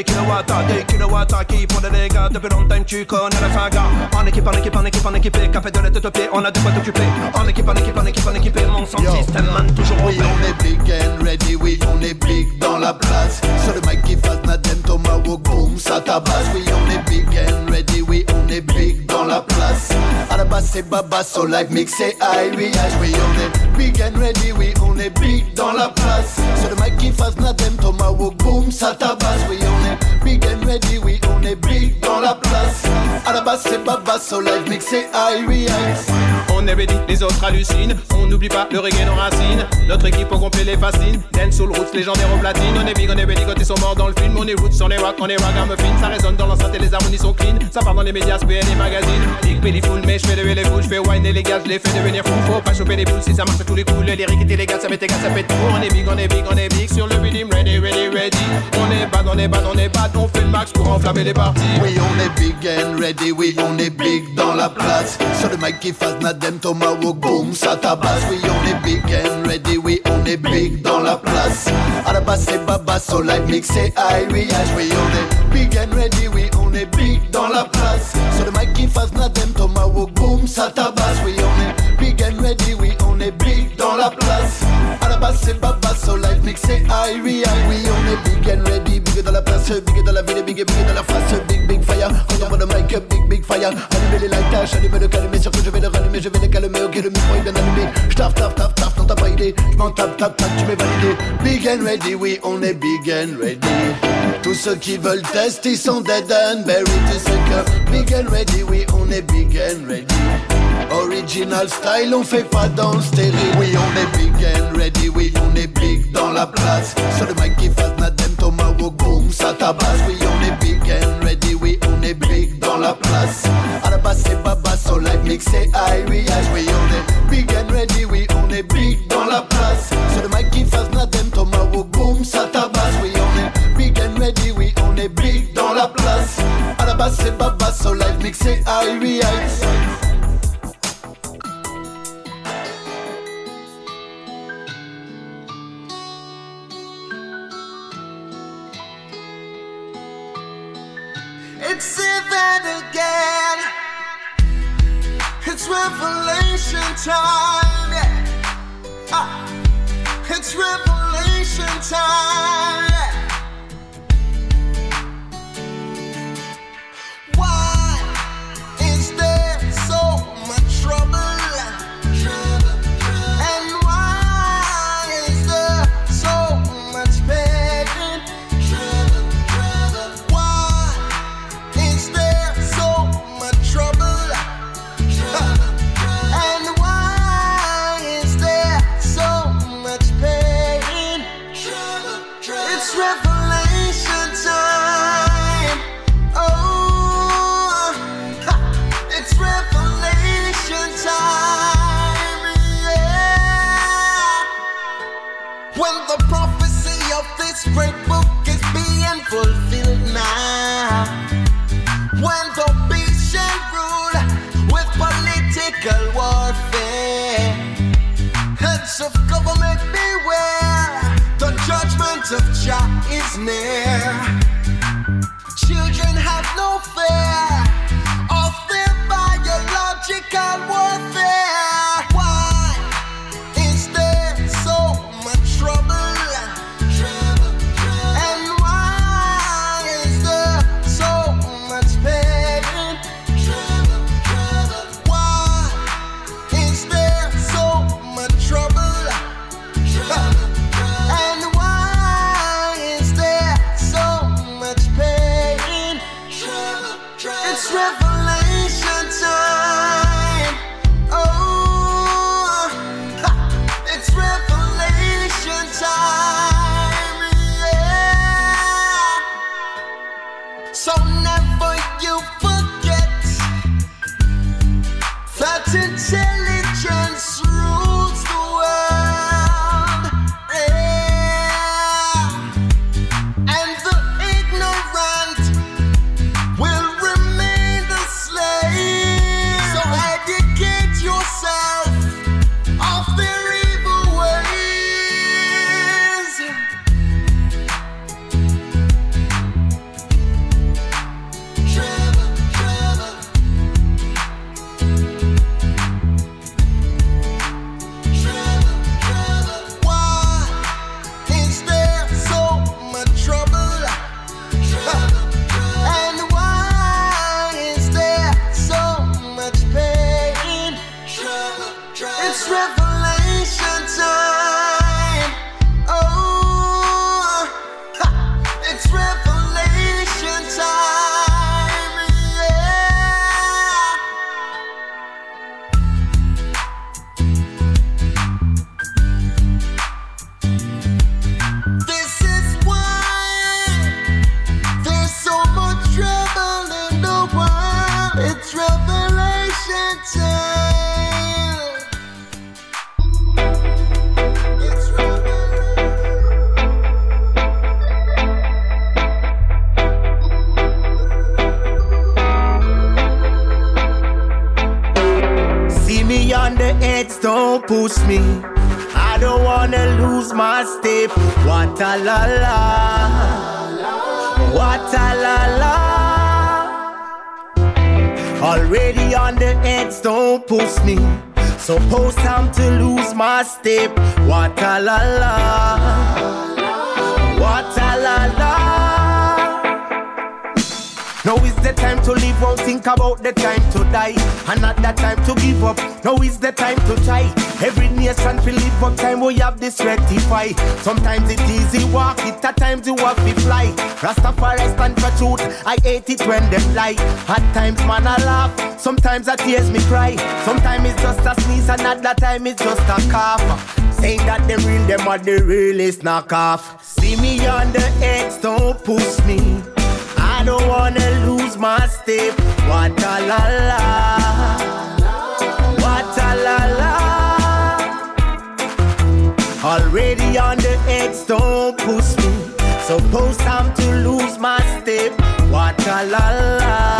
Des kilowatts, des kilowatts qui font des dégâts. Depuis longtemps, tu connais la saga. En équipe, en équipe, en équipe, en équipe, café de la tête aux pieds, on a de quoi t'occuper. En équipe, en équipe, en équipe, en équipe, mon son système, man, toujours Oui, on est big and ready, oui, on est big dans la place. Sur le mic qui fasse Nadem Tomahawk, boom, ça tabasse. Oui, on est big and ready, oui, on est big dans la place. À la base, c'est baba, so live mix c'est Irish. Oui, on est big and ready, oui, on est big dans la place. Sur le mic qui fasse Nadem Tomahawk, boom, ça tabasse. Oui, on est big and ready, oui, on est big dans la place. À la base, c'est baba, so live mix c'est Irish. On est ready, les autres hallucinent. On n'oublie pas le reggae nos racines. Notre équipe au complet les fascine. Dance soul roots légendaire au platine. On est big, on est ready, côté sont morts dans le film. On est roots, on est rock, on est ragamuffin. Ça résonne dans l'enceinte et les harmonies sont clean. Ça part dans les médias, PN et magazines. Big belly full, mais je fais lever les fous. Je fais wine et les gars, je les fais devenir fous. Faut pas choper les boules si ça marche à tous les coups. Le lyrique est illégal, ça m'est égal, ça fait tout. On est big, on est big, on est big. Sur le rhythm, ready, ready, ready. On est bad, on est bad, on est bad. On fait le max pour enflammer les parties. Oui, on est big and ready, oui on est big dans la place Sur le mic qui fasse Nadem, Tomahawk, boom, ça tabasse Oui on est big and ready, oui on est big dans la place. À la base c'est Baba, so live mix c'est Irish Oui on est big and ready, oui on est big dans la place. Sur le mic qui fasse Nadem, Tomahawk, boom, ça tabasse Oui on est big and ready, oui on est big dans la place. À la base c'est Baba, so live mix c'est Irish Oui on est big and ready, big dans la place Big dans la ville, big big dans la face Big fire, regarde le mic, big big fire. Allumer les lights, allumer le calmer que je vais le rallumer, je vais le calmer. Ok le micro est bien allumé J'taf taf taf taf, non t'as pas idée J'm'en tape tape tape, tu m'es validé. Big and ready, oui on est big and ready. Tous ceux qui veulent tester ils sont dead and buried. Tu sais que big and ready, oui on est big and ready. Original style, on fait pas dans le stérile Oui on est big and ready, oui on est big dans la place. Sur le mic qui fasse Nadem, Tomahawk, boom, ça tabasse. Oui on est big la place. À la base c'est Baba, so live mix c'est Irish Oui on est big and ready, oui on est big dans la place. Sur le mic qui fasse Nadem, Tomahawk, boom, ça tabasse Oui on est big and ready, oui on est big dans la place. À la base c'est Baba, so live mix c'est Irish It's event again. It's revelation time. Yeah. Ah. It's revelation time. Great book is being fulfilled now. When the beast shall rule with political warfare. Heads of government beware, the judgment of Jah is near. Children have no fear of their biological warfare. I hate it when them lie. At times man I laugh, sometimes I tears me cry. Sometimes it's just a sneeze, and at that time it's just a cough. Saying that them real, them are the realest knockoff. See me on the edge, don't push me. I don't wanna lose my step. What a la la. What a la la. Already on the edge, don't push me. Suppose time to lose my step. What a la la.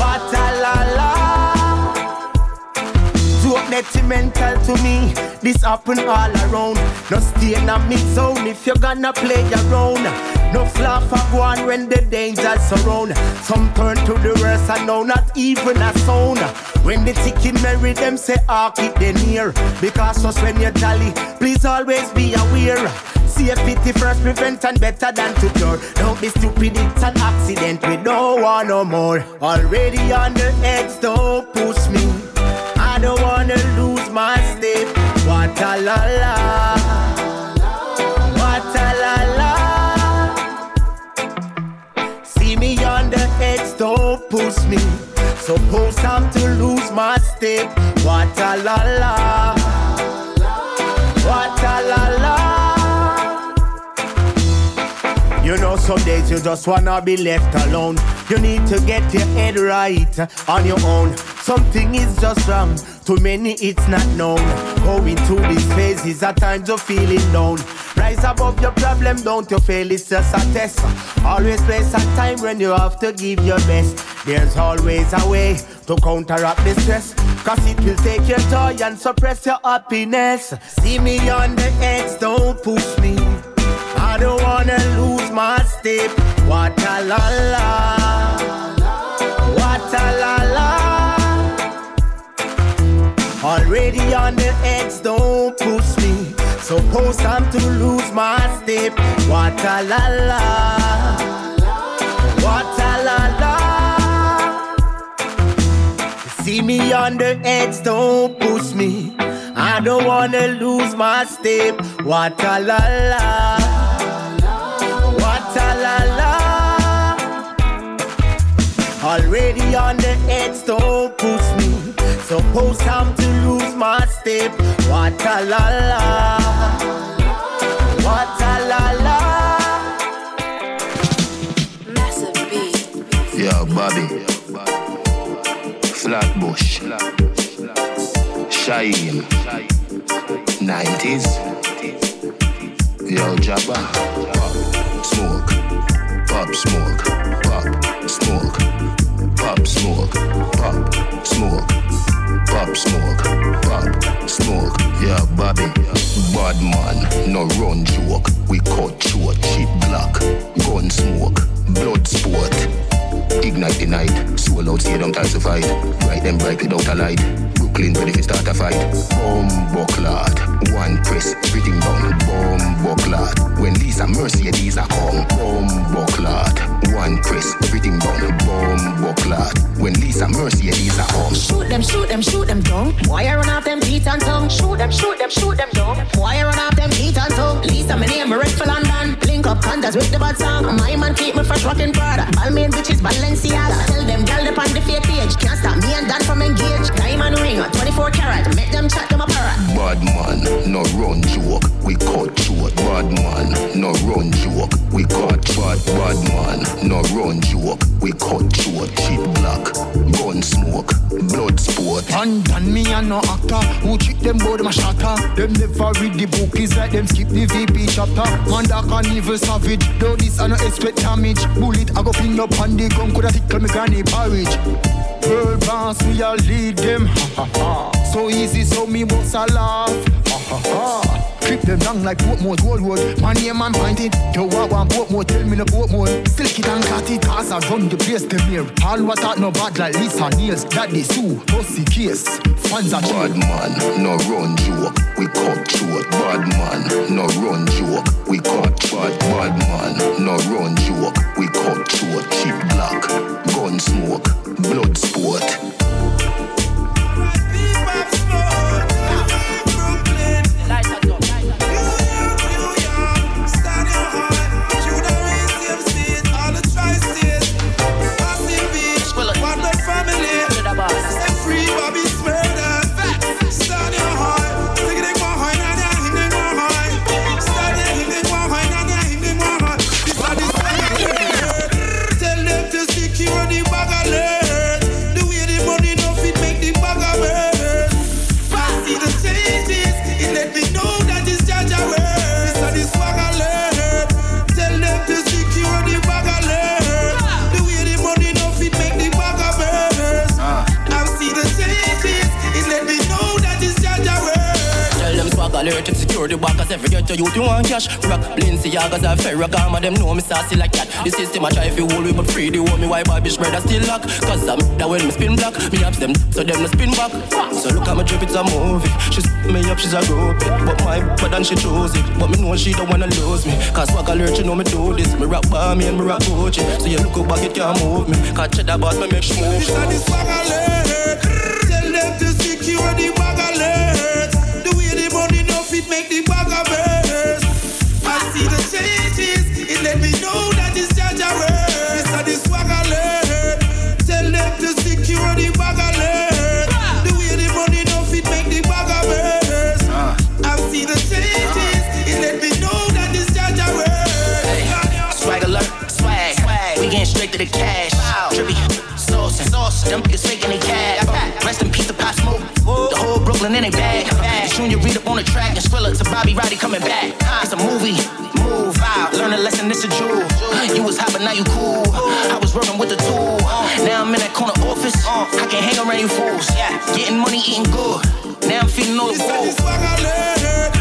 What a la la. Too detrimental to me. This happen all around. No stay in a mix zone if you're gonna play around. No flaw for go on when the dangers surround. Some turn to the worst and now not even a sound. When the ticket marry them say ah keep them near. Because us when you're jolly, please always be aware. Safety first prevent and better than to cure. Don't be stupid, it's an accident. We don't want no more. Already on the edge, don't push me. I don't wanna lose my step. What a la la. What a la la. See me on the edge, don't push me. Suppose time to lose my step. What a la la. What a la la. You know, some days you just wanna be left alone. You need to get your head right on your own. Something is just wrong. To many, it's not known. Going through these phases, at times you're feeling down. Rise above your problem, don't you fail, it's just a test. Always place a time when you have to give your best. There's always a way to counteract the stress. Cause it will take your joy and suppress your happiness. See me on the edge, don't push me. I don't wanna lose my step. What a la la. What a la la. Already on the edge, don't push me. Suppose I'm to lose my step. What a la la. What a la la. See me on the edge, don't push me. I don't wanna lose my step. What a la la. What a la la. Already on the edge, don't push me. Suppose I'm to lose my step. What a la la. What a la la. Massive beat. Yo, Bobby. Flatbush. Shine. 90s. Yo, Jabba. Pop, smoke. Pop, smoke. Pop, smoke. Pop, smoke. Pop, smoke. Pop, smoke. Yeah, Bobby. Bad man, no run joke. We cut short, cheap black. Gun smoke. Blood sport. Ignite the night, soul out, stadium times to fight. Bright them bright without a light. Brooklyn ready to start a fight. Bomb clot, one press, everything down. Bomb clot. When Lisa these are come. Bomb clot, one press, everything down. Bomb clot. When Lisa these are come. Shoot them, shoot them, shoot them down. Why run off them teeth and tongue? Shoot them, shoot them, shoot them down. Why run off them teeth and tongue? Lisa, my name, red for London. Link up condas with the bad song. My man keep me fresh rocking Prada. Balmain bitches, Balenciaga. Tell them, girl, they on the fake page. Can't stop me and Dan from engage. Diamond ring, 24 carat. Make them chat them a parrot. Bad man, no run joke. We cut short. Bad man, no run joke. We cut short. Bad man, no run joke. We cut short. Cheap black, gun smoke, blood sport. And done me and no actor Who trick them bout them a shatter Them never read the book It's like them skip the VP chapter Man that can evil savage Though this I no expect damage Bullet I go pin up on the gun Coulda tickle me granny porridge World boss, me a lead them. Ha ha. So easy, so me bust a laugh. Ha ha. Trip them down like Portmore Goldwood. My name and point it. The walk one Portmore, tell me the Portmore. Silk it and cut it, cause I run the place them here. All what out no bad like Lisa Nails. That they sue, pussy case. Fans are Bad man, no run joke, we cut short. Bad man, no run joke, we cut short. Bad man, no run joke, we cut short. Cheap black, gun smoke, blood sport. Back Cause every get to you you want cash. Rock Balenciagas and Ferragamo Them know me sassy like that. This is The system I try fi hold me But free the hold me Why Bobby spread I still lock. Cause I'm that when me spin black Me have them so them no spin back. So look at my drip it's a movie. She's me up she's a groupie. But my but then she chose it. But me know she don't wanna lose me. Cause swag alert you know me do this. Me rock Balmain and me rock Gucci. So you look up back it can't move me. Cause cheddar boss me make she move This a the swag alert. Tell them to secure the bag alert. The way the money no fit make the bag a know that it's Jaja word. This a the swag alert. Tell them to secure the bag alert. The way the money no fit make the bag a burst. I see the changes. Ah. It let me know that it's Jaja word. Swag alert, swag. We getting straight to the cash. Trippy, sauce, sauce. Them niggas faking they cash. Rest in peace to Pop Smoke. The whole Brooklyn in a bag. It's Junior Reid up on the track and Skrilla to Bobby Roddy coming back. It's a movie, it's a jewel. You was hot, but now you cool. I was working with the tool. Now I'm in that corner office. I can hang around you fools. Getting money, eating good. Now I'm feeding all the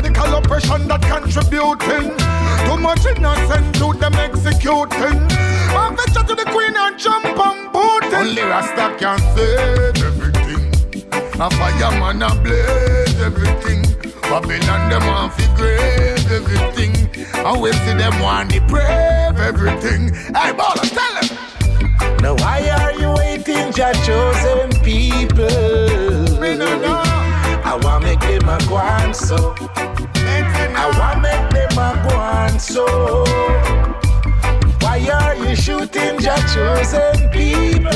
Miss a medical oppression that contributing. Too much innocent to them executing. One venture to the queen and jump on booting. Only Rasta can save everything. A fireman a blaze everything. Babylon them want fi grave everything. And we see them want to deprave everything. Hey, baller, tell them. Now why are you waiting, your chosen people? I want make them a go so. Want make them a go on so. Why are you shooting your chosen people?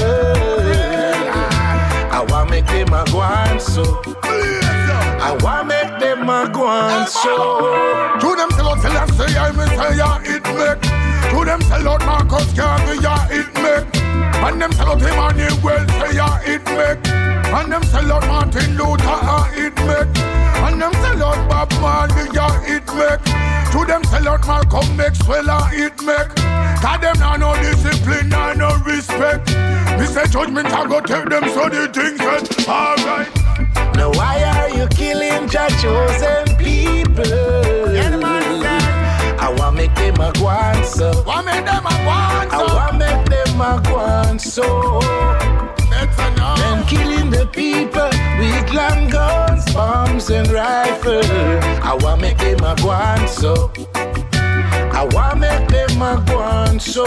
I want make them a go on so. I want make them a go on so. To them sell out Selassie, I Messiah, it make. To them sell out Marcus Garvey, yeah, it make. And them sell out Emmanuel, say, yeah, it make. And them sell out Martin Luther, ah, it make. And them sell out Bob Marley, yeah, it make. To them sell out Malcolm Maxwell, ah, it make. Cause them nah no discipline, nah no respect. Me say judgment, I go take them so the things said. Alright. Now why are you killing your chosen people? I want make them a go on so. Want make them a go on I so. want make them a go on so. Them killing the people with long guns, bombs and rifles. I want make them a go on so. I want make them a go on so.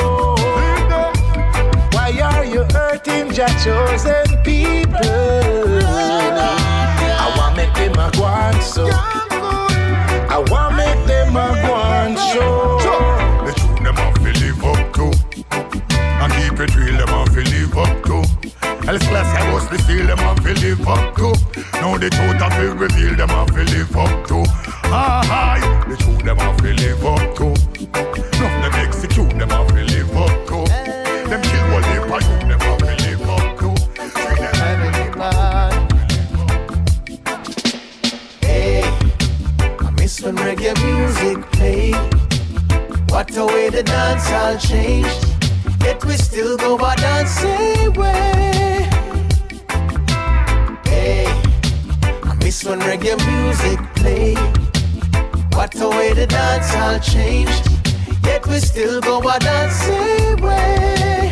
Why are you hurting your chosen people? I want make them a go on so. I want make them a go on so. The tune them have to live up to. And keep it real, them have to live up. Else class I was the feel them have to live up to. Now the truth have to reveal them have to live up to. Ah, hi, the truth them have to live up to. Enough them execute them have to live up to. Them kill one live by you, them have to live up to. Hey, I miss when reggae music played. What a way the dance all changed. Yet we still go our dancing way. Hey, I miss when reggae music played. What a way the dance all changed. Yet we still go our dancing way.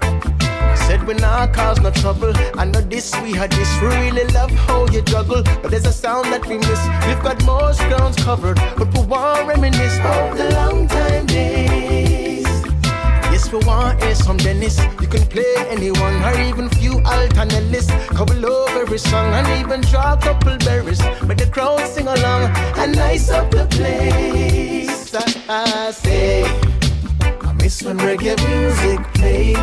I Said we not cause no trouble. I know this, we had this. We really love how you juggle. But there's a sound that we miss. We've got most grounds covered. But we want reminisce of the long time days. Yes, we want hear some Dennis. You can play anyone or even few alternatives. Couple over every song and even draw a couple berries. But the crowd sing along and nice up the place. I, I say, I miss when reggae music played.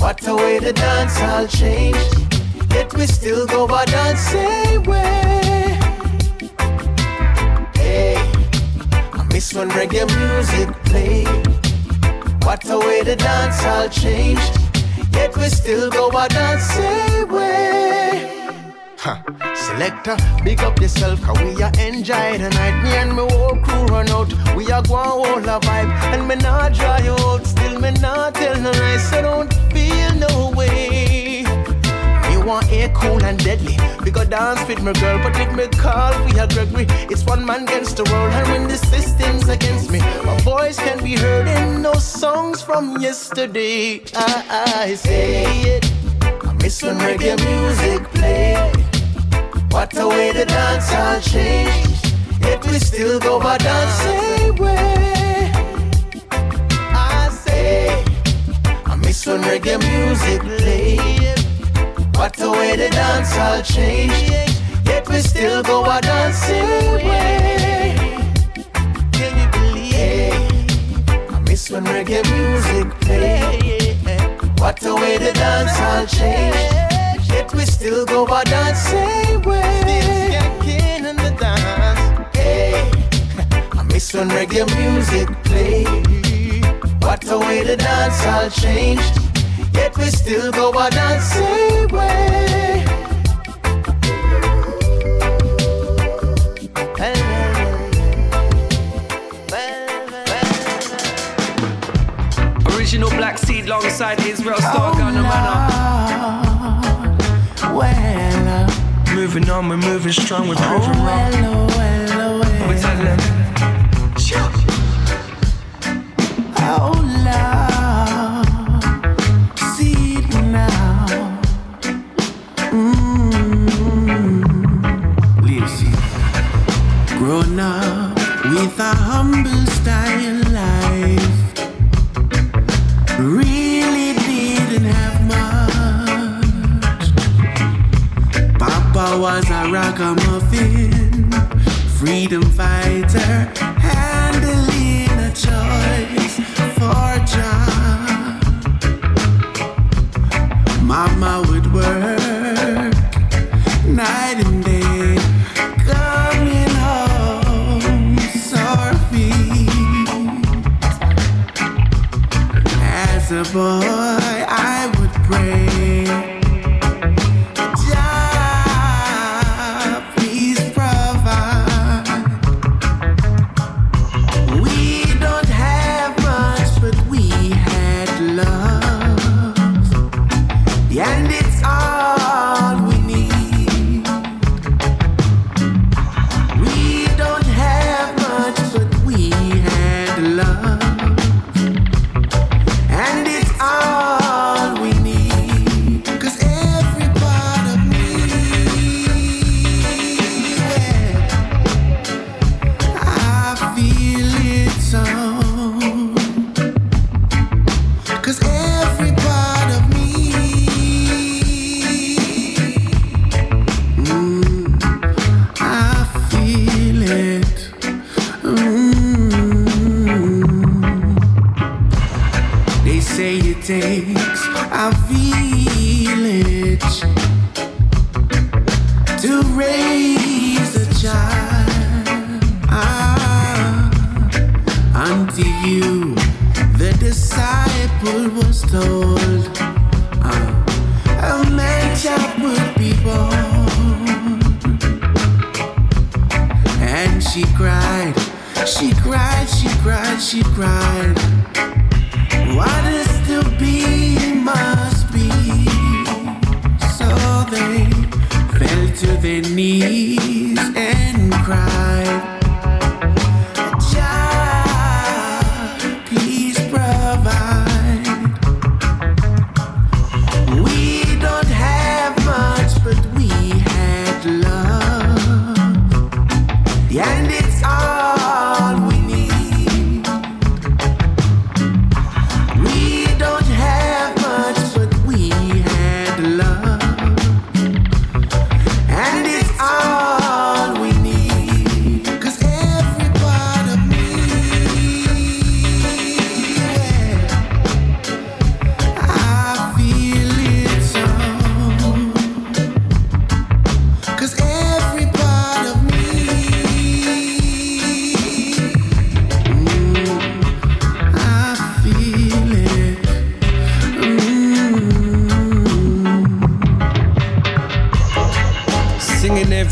What a way the dance all changed. Yet we still go our dancing way. Hey, I miss when reggae music played. What a way the dance all changed. Yet we still go our dancing way. Huh. Selector, big up yourself, cause we are enjoy the night. Me and my whole crew run out. We are going all a vibe. And me not dry out. Still me not tell no lies. So don't feel no way. Want air cool and deadly. We go dance with my girl, but if me call, we are Gregory. It's one man against the world, and when the system's against me, my voice can be heard in no songs from yesterday. I, I say it. I miss when reggae music play. What a way the dance all changed. Yet we still go our dancing way. I say, I miss when reggae music played. What a way the dance all changed. Yet we still go our dancing way. Can you believe? I miss when reggae music played. What a way the dance all changed. Yet we still go our dancing way. Still in the dance. Hey, I miss when reggae music played. What a way the dance all changed. Yet we still go our dancing way. Original black seed alongside Israel Star Gunner oh, Manor. Well, uh. Moving on, we're moving strong, we're oh, proving wrong. Oh, we're telling them. oh Lord, with a humble style life, really didn't have much. Papa was a ragamuffin, freedom fighter,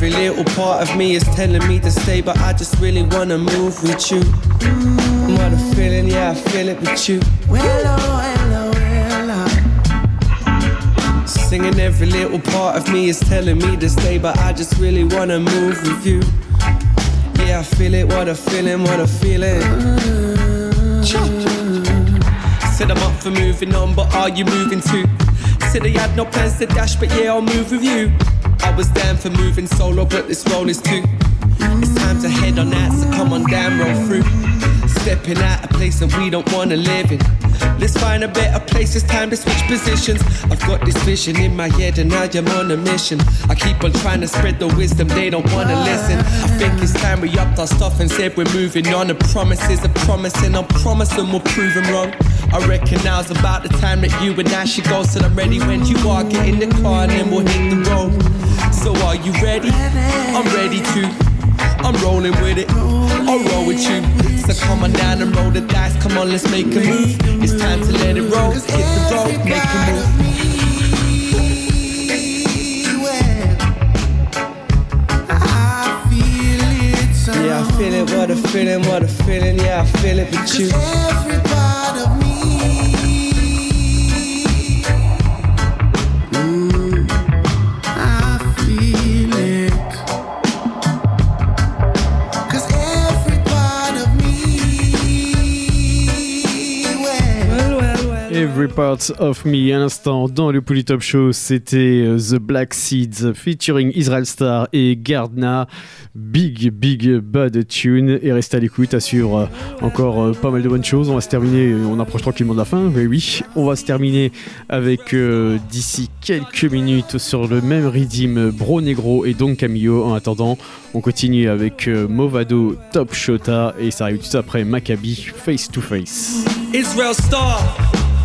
every little part of me is telling me to stay, but I just really wanna move with you. What a feeling, yeah, I feel it with you. Hello. Singing every little part of me is telling me to stay, but I just really wanna move with you. Yeah, I feel it, what a feeling, what a feeling. Said I'm up for moving on, but are you moving too? Said I had no plans to dash, but yeah, I'll move with you. I was down for moving solo, but this role is too. It's time to head on out, so come on down, roll through. Stepping out a place that we don't wanna live in. Let's find a better place, it's time to switch positions. I've got this vision in my head and now I am on a mission. I keep on trying to spread the wisdom, they don't wanna listen. I think it's time we upped our stuff and said we're moving on. The promises are promising, I'm promising we'll prove them wrong. I reckon now's about the time that you and I should go. So I'm ready when you are. Get in the car and then we'll hit the road. So are you ready? I'm ready to. I'm rolling with it. I'll roll with you. So come on down and roll the dice. Come on, let's make a move. It's time to let it roll. Hit the road, make a move. Yeah, I feel it. What a feeling, what a feeling. Yeah, I feel it with you. Every Part of Me, à l'instant dans le Polytop Show, c'était euh, The Black Seeds featuring Israel Star et Gardna. Big, big bad tune. Et restez à l'écoute, assure euh, encore euh, pas mal de bonnes choses. On va se terminer, on approche tranquillement de la fin, mais oui, on va se terminer avec d'ici quelques minutes sur le même rythme Bro Negro et Don Camillo. En attendant, on continue avec Movado Top Shota et ça arrive tout après Maccabi Face to Face.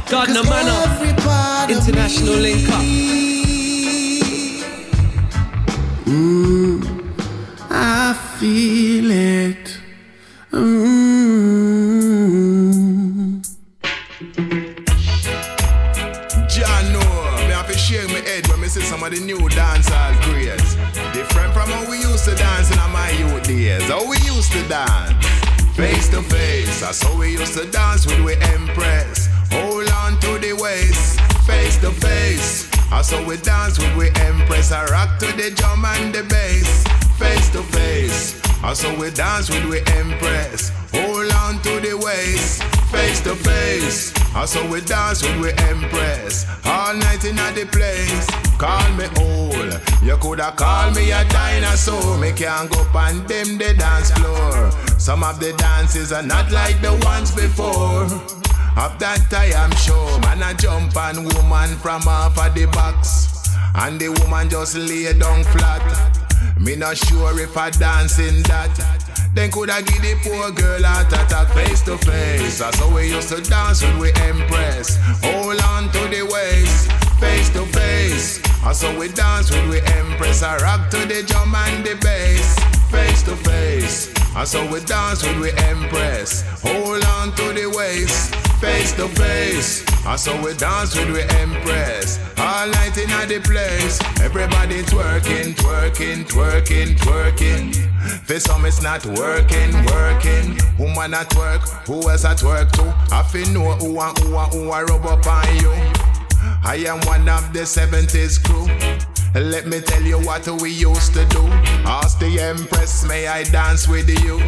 Gardna Manor, International Link Up. Mm, I feel it. Mm. John know, me have to shake my head when me see some of the new dancehall craze. Different from how we used to dance in my youth days. How we used to dance. Face to face, that's how we used to dance with we empress. Hold on to the waist, face to face. How we dance with we empress. I rock to the drum and the bass, face to face. How we dance with we empress. Hold on to the waist, face to face. How we dance with we empress. All night in the place. Call me old. You coulda called me a dinosaur. Me can't go pan them the dance floor. Some of the dances are not like the ones before. Of that I am sure. Man a jump on woman from off of the box. And the woman just lay down flat. Me not sure if I dance in that. Then coulda give the poor girl heart attack face to face. That's how we used to dance when we empress. Hold on to the waist, face to face. That's how we dance when we empress. I rock to the drum and the bass, face to face. That's how we dance when we empress. Hold on to the waist, face to face. That's how we dance when we empress. All night in the place, everybody twerking, twerking, twerking, twerking. For some it's not working, working. Woman at work, who else at work too? I feel know who and who and who I rub up on you. I am one of the 70s crew. Let me tell you what we used to do. Ask the Empress, may I dance with you?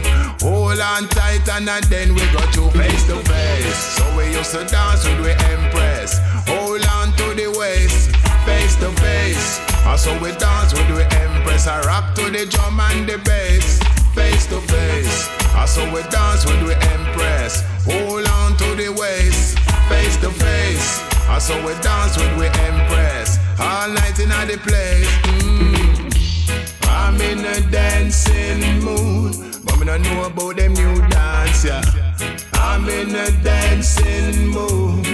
Hold on tight and uh, then we go to face to face. So we used to dance with the Empress. Hold on to the waist, face to face. Uh, so we dance with the Empress. I rock to the drum and the bass, face to face. Uh, so we dance with the Empress. Hold on to the waist, face to face. So we dance with the Empress. All night in the place. Mm. I'm in a dancing mood. But me don't know about them new dance, yeah. I'm in a dancing mood.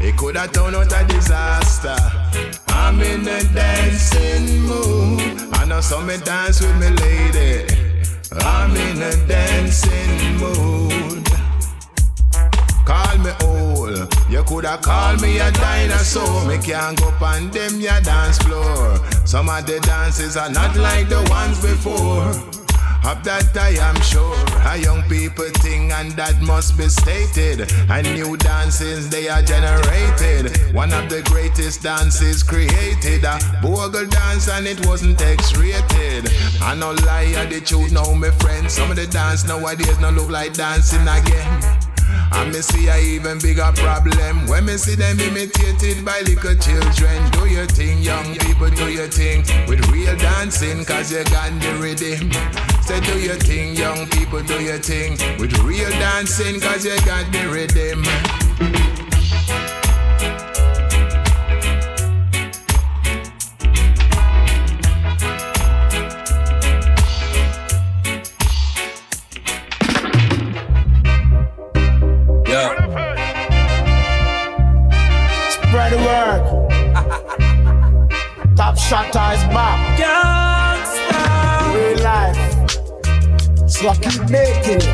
It could have turned out a disaster. I'm in a dancing mood. I know some me dance with me lady. I'm in a dancing mood. Call me old, you coulda call me a dinosaur. Me can't go on them ya dance floor. Some of the dances are not like the ones before. Of that I am sure. A young people think and that must be stated. And new dances they are generated. One of the greatest dances created. A bogle dance and it wasn't X-rated. I no lie, the truth now, my friends. Some of the dance nowadays no look like dancing again. And me see a even bigger problem when me see them imitated by little children. Do your thing, young people, do your thing with real dancing, cause you got the rhythm. Say, do your thing, young people, do your thing with real dancing, cause you got the rhythm. Top shot is back. Real life. So I keep making it.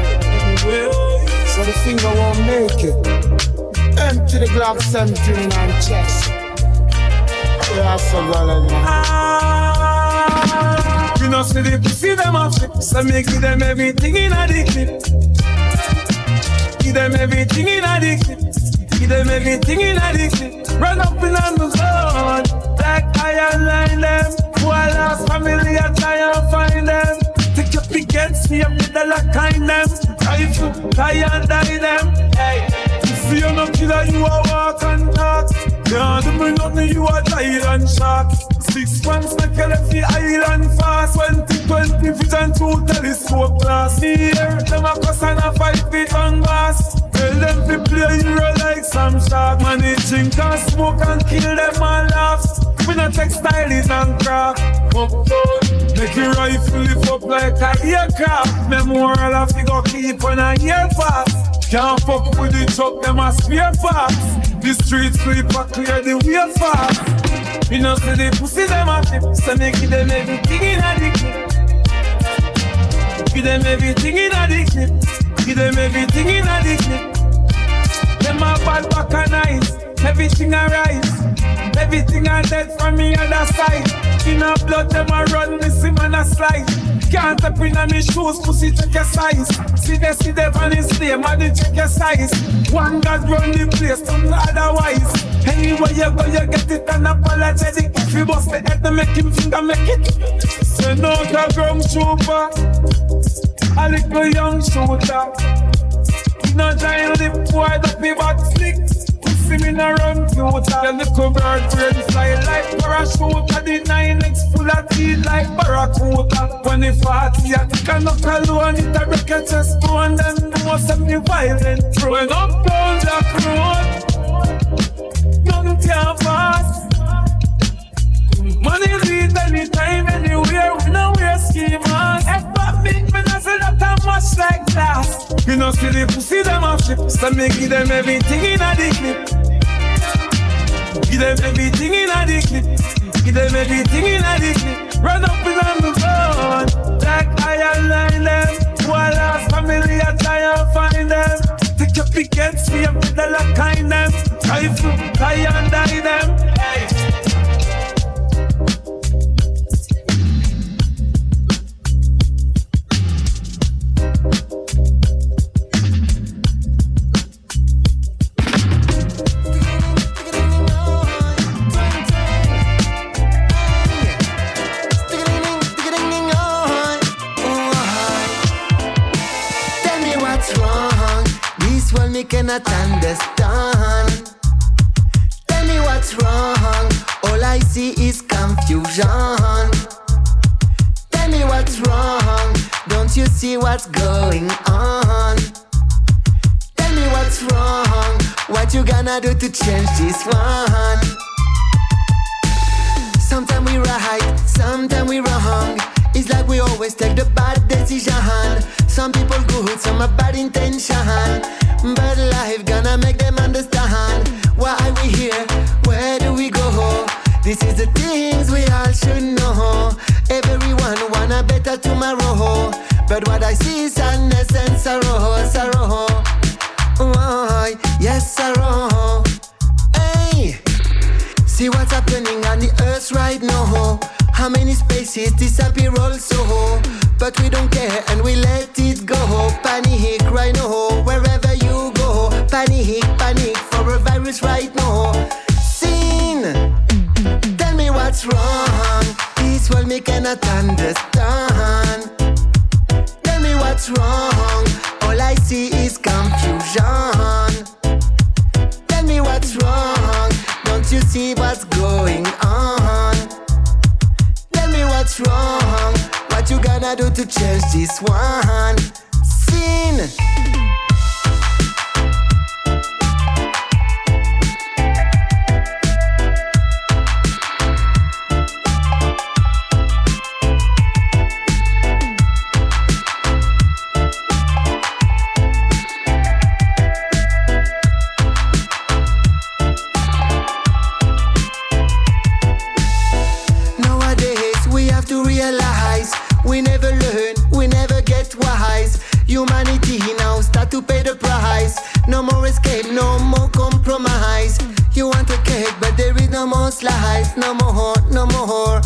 So the finger won't make it. Empty the Glock 17 and chest. Yeah, so well ah. You know, see the pussy them a flip, so me give them everything in a the clip. Give them everything in a the clip. Give them everything in a the clip. Run up in on the zone, like I line them. Lost family, I try and find them. Take your pickets, me up with the lock kind them. Rifle, try and die them. Hey, you no killer, you a walk and talk. Yeah, do me nothing, you a giant shark. Six months, make you left the island fast. 2020 vision, two telescope glass. Here, them a cuss and a fight feet on glass. Tell them to play hero like some shark. Managing can smoke and kill them all laughs. We no textiles and craft. Make your rifle lift up like a aircraft. Memorial of figure keep on a year pass. Can't fuck with the truck, them a spare parts. The street sweeper clear the way fast. You know, see the pussy them a flip, so me give them everything in a clip. Give them everything in a clip. Give them everything in a clip. Them a bad everything I rise. Everything I dead from me other side. In a blood, them a run, me man a slide. Can't step in a me shoes, pussy check your size. See they see them on his name, and they check your size. One God run the place, some otherwise. Anywhere you go, you get it unapologetic. If you bust the head, to make him finger make it. Send out a ground trooper, a little young shooter. No giant lip boy that be back slick. See me no run future. The little bird brain fly like parachute. The nine X full of teeth like barracuda. When the party I think I knock alone, it a break your chest bone. Then the most of me violent. Throwing up down Jack Road. Nothing can pass. Money lead anytime, anywhere. We know we're schemers. If I make me, I'm wash like glass. You know, see the pussy them off ship. So me give them everything in a the clip. Give them everything in a the clip. Give them everything in a the clip. Run up in on the phone. Like I align them. While last family, I try and find them. Take your pickets, up with the lock kind them. To try and die them. Hey. Me cannot understand. Tell me what's wrong. All I see is confusion. Tell me what's wrong. Don't you see what's going on? Tell me what's wrong. What you gonna do to change this one? Sometimes we're right, sometimes we're wrong. It's like we always take the bad decision. Some people good, some are bad intention. But life gonna make them understand why we here, where do we go? This is the things we all should know. Everyone want a better tomorrow. But what I see is sadness and sorrow, sorrow. Why? Yes, sorrow. Hey. See what's happening on the earth right now. How many spaces disappear also? But we don't care and we let it go. Panic right now, wherever you go. Panic, panic for a virus right now. Sin, tell me what's wrong. This world me cannot understand. Tell me what's wrong. All I see is confusion. Tell me what's wrong. Don't you see what's going on? What's wrong. What you gonna do to change this one? Sin. Humanity now start to pay the price. No more escape, no more compromise. You want a cake, but there is no more slice, no more, no more.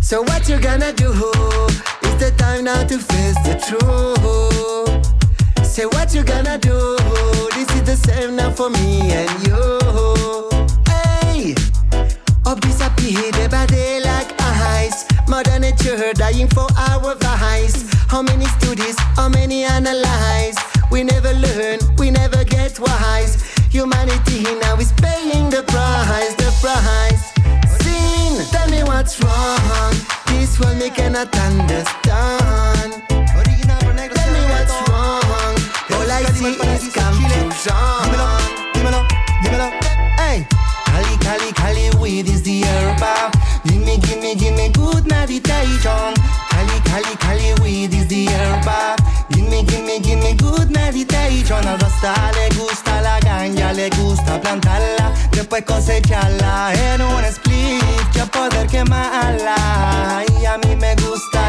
So what you gonna do? It's the time now to face the truth. Say what you gonna do? This is the same now for me and you. Hey. Up disappear day by day like ice. Mother nature dying for our vice. How many studies, how many analyze? We never learn, we never get wise. Humanity now is paying the price, the price. Sin, tell me what's wrong. This world me cannot understand. Tell me what's wrong. All I see is confusion. dímelo, dímelo. Hey, Cali, Cali, Cali, weed is the herb. Give me, give me, give me good meditation. Cali, Cali, weed is the herb. Give me, give me, give me good meditation. A Rasta le gusta la ganja, le gusta plantarla, después cosecharla en un split, ya poder quemarla. Y a mí me gusta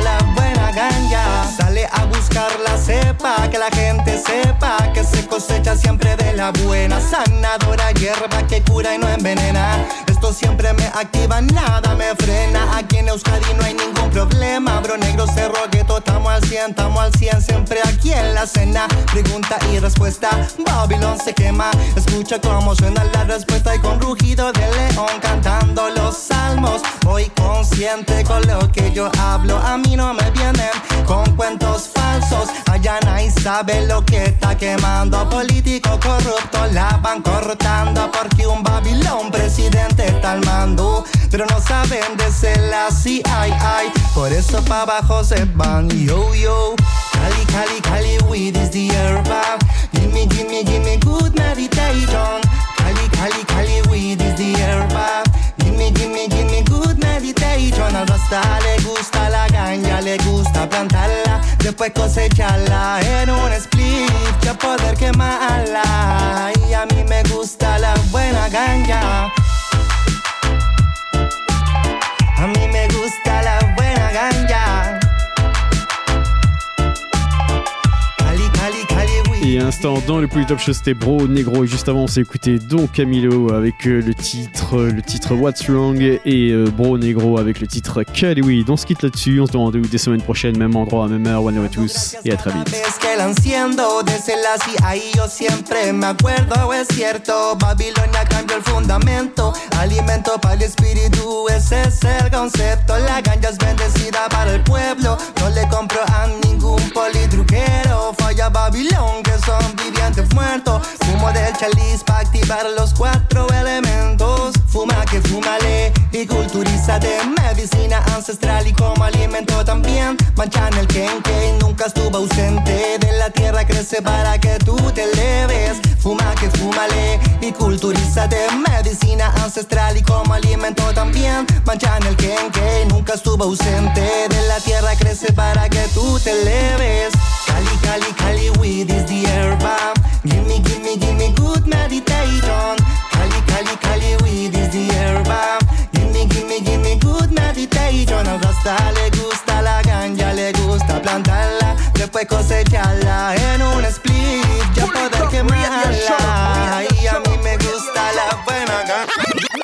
Sale a buscar la cepa, que la gente sepa que se cosecha siempre de la buena, sanadora hierba que cura y no envenena. Esto siempre me activa, nada me frena. Aquí en Euskadi no hay ningún problema. Bro negro cerro gueto, estamos al 100, estamos al 100, siempre aquí en la cena. Pregunta y respuesta, Babylon se quema. Escucha cómo suena la respuesta y con rugido de león cantando los salmos. Voy consciente con lo que yo hablo, a mí no me con cuentos falsos. Allá nadie sabe lo que está quemando. Político corrupto la van cortando porque un Babilón presidente está al mando. Pero no saben de ser así, ay, ay. Por eso pa' abajo se van, yo, yo. Cali, Cali, Cali, weed is the herb. Give me, give me, give me good meditation. Cali, Cali, Cali, weed is the herb. Give me, give me, give me good meditation. Al rasta le gusta la ganja, le gusta plantarla, después cosecharla en un split, ya poder quemarla. Y a mí me gusta la buena ganja. A mí me gusta la un instant dans le Polytop Show, c'était Bro Negro. Et juste avant, on s'est écouté Don Camilo avec euh, le titre, le titre What's Wrong et euh, Bro Negro avec le titre Cut. Oui, on se quitte là-dessus. On se donne rendez-vous des semaines prochaines, même endroit, même heure. One love à tous et à très vite. Son vivientes muertos. Fumo del chaliz para activar los cuatro elementos. Fuma que fumale y culturízate medicina ancestral y como alimento también. Manchan el kenke nunca estuvo ausente. De la tierra crece para que tú te eleves. Fuma que fumale y culturízate medicina ancestral y como alimento también. Manchan el kenke nunca estuvo ausente. De la tierra crece para que tú te eleves Cali, Cali, Cali weed is the herb bomb. Give me, give good meditation. Cali, Cali, Cali weed is the herb bomb. Give me, give me, give me good meditation. A Rasta le gusta la ganja, le gusta plantarla, después cosecharla en un split, ya poder quemarla. Y a mí me gusta la buena ganja.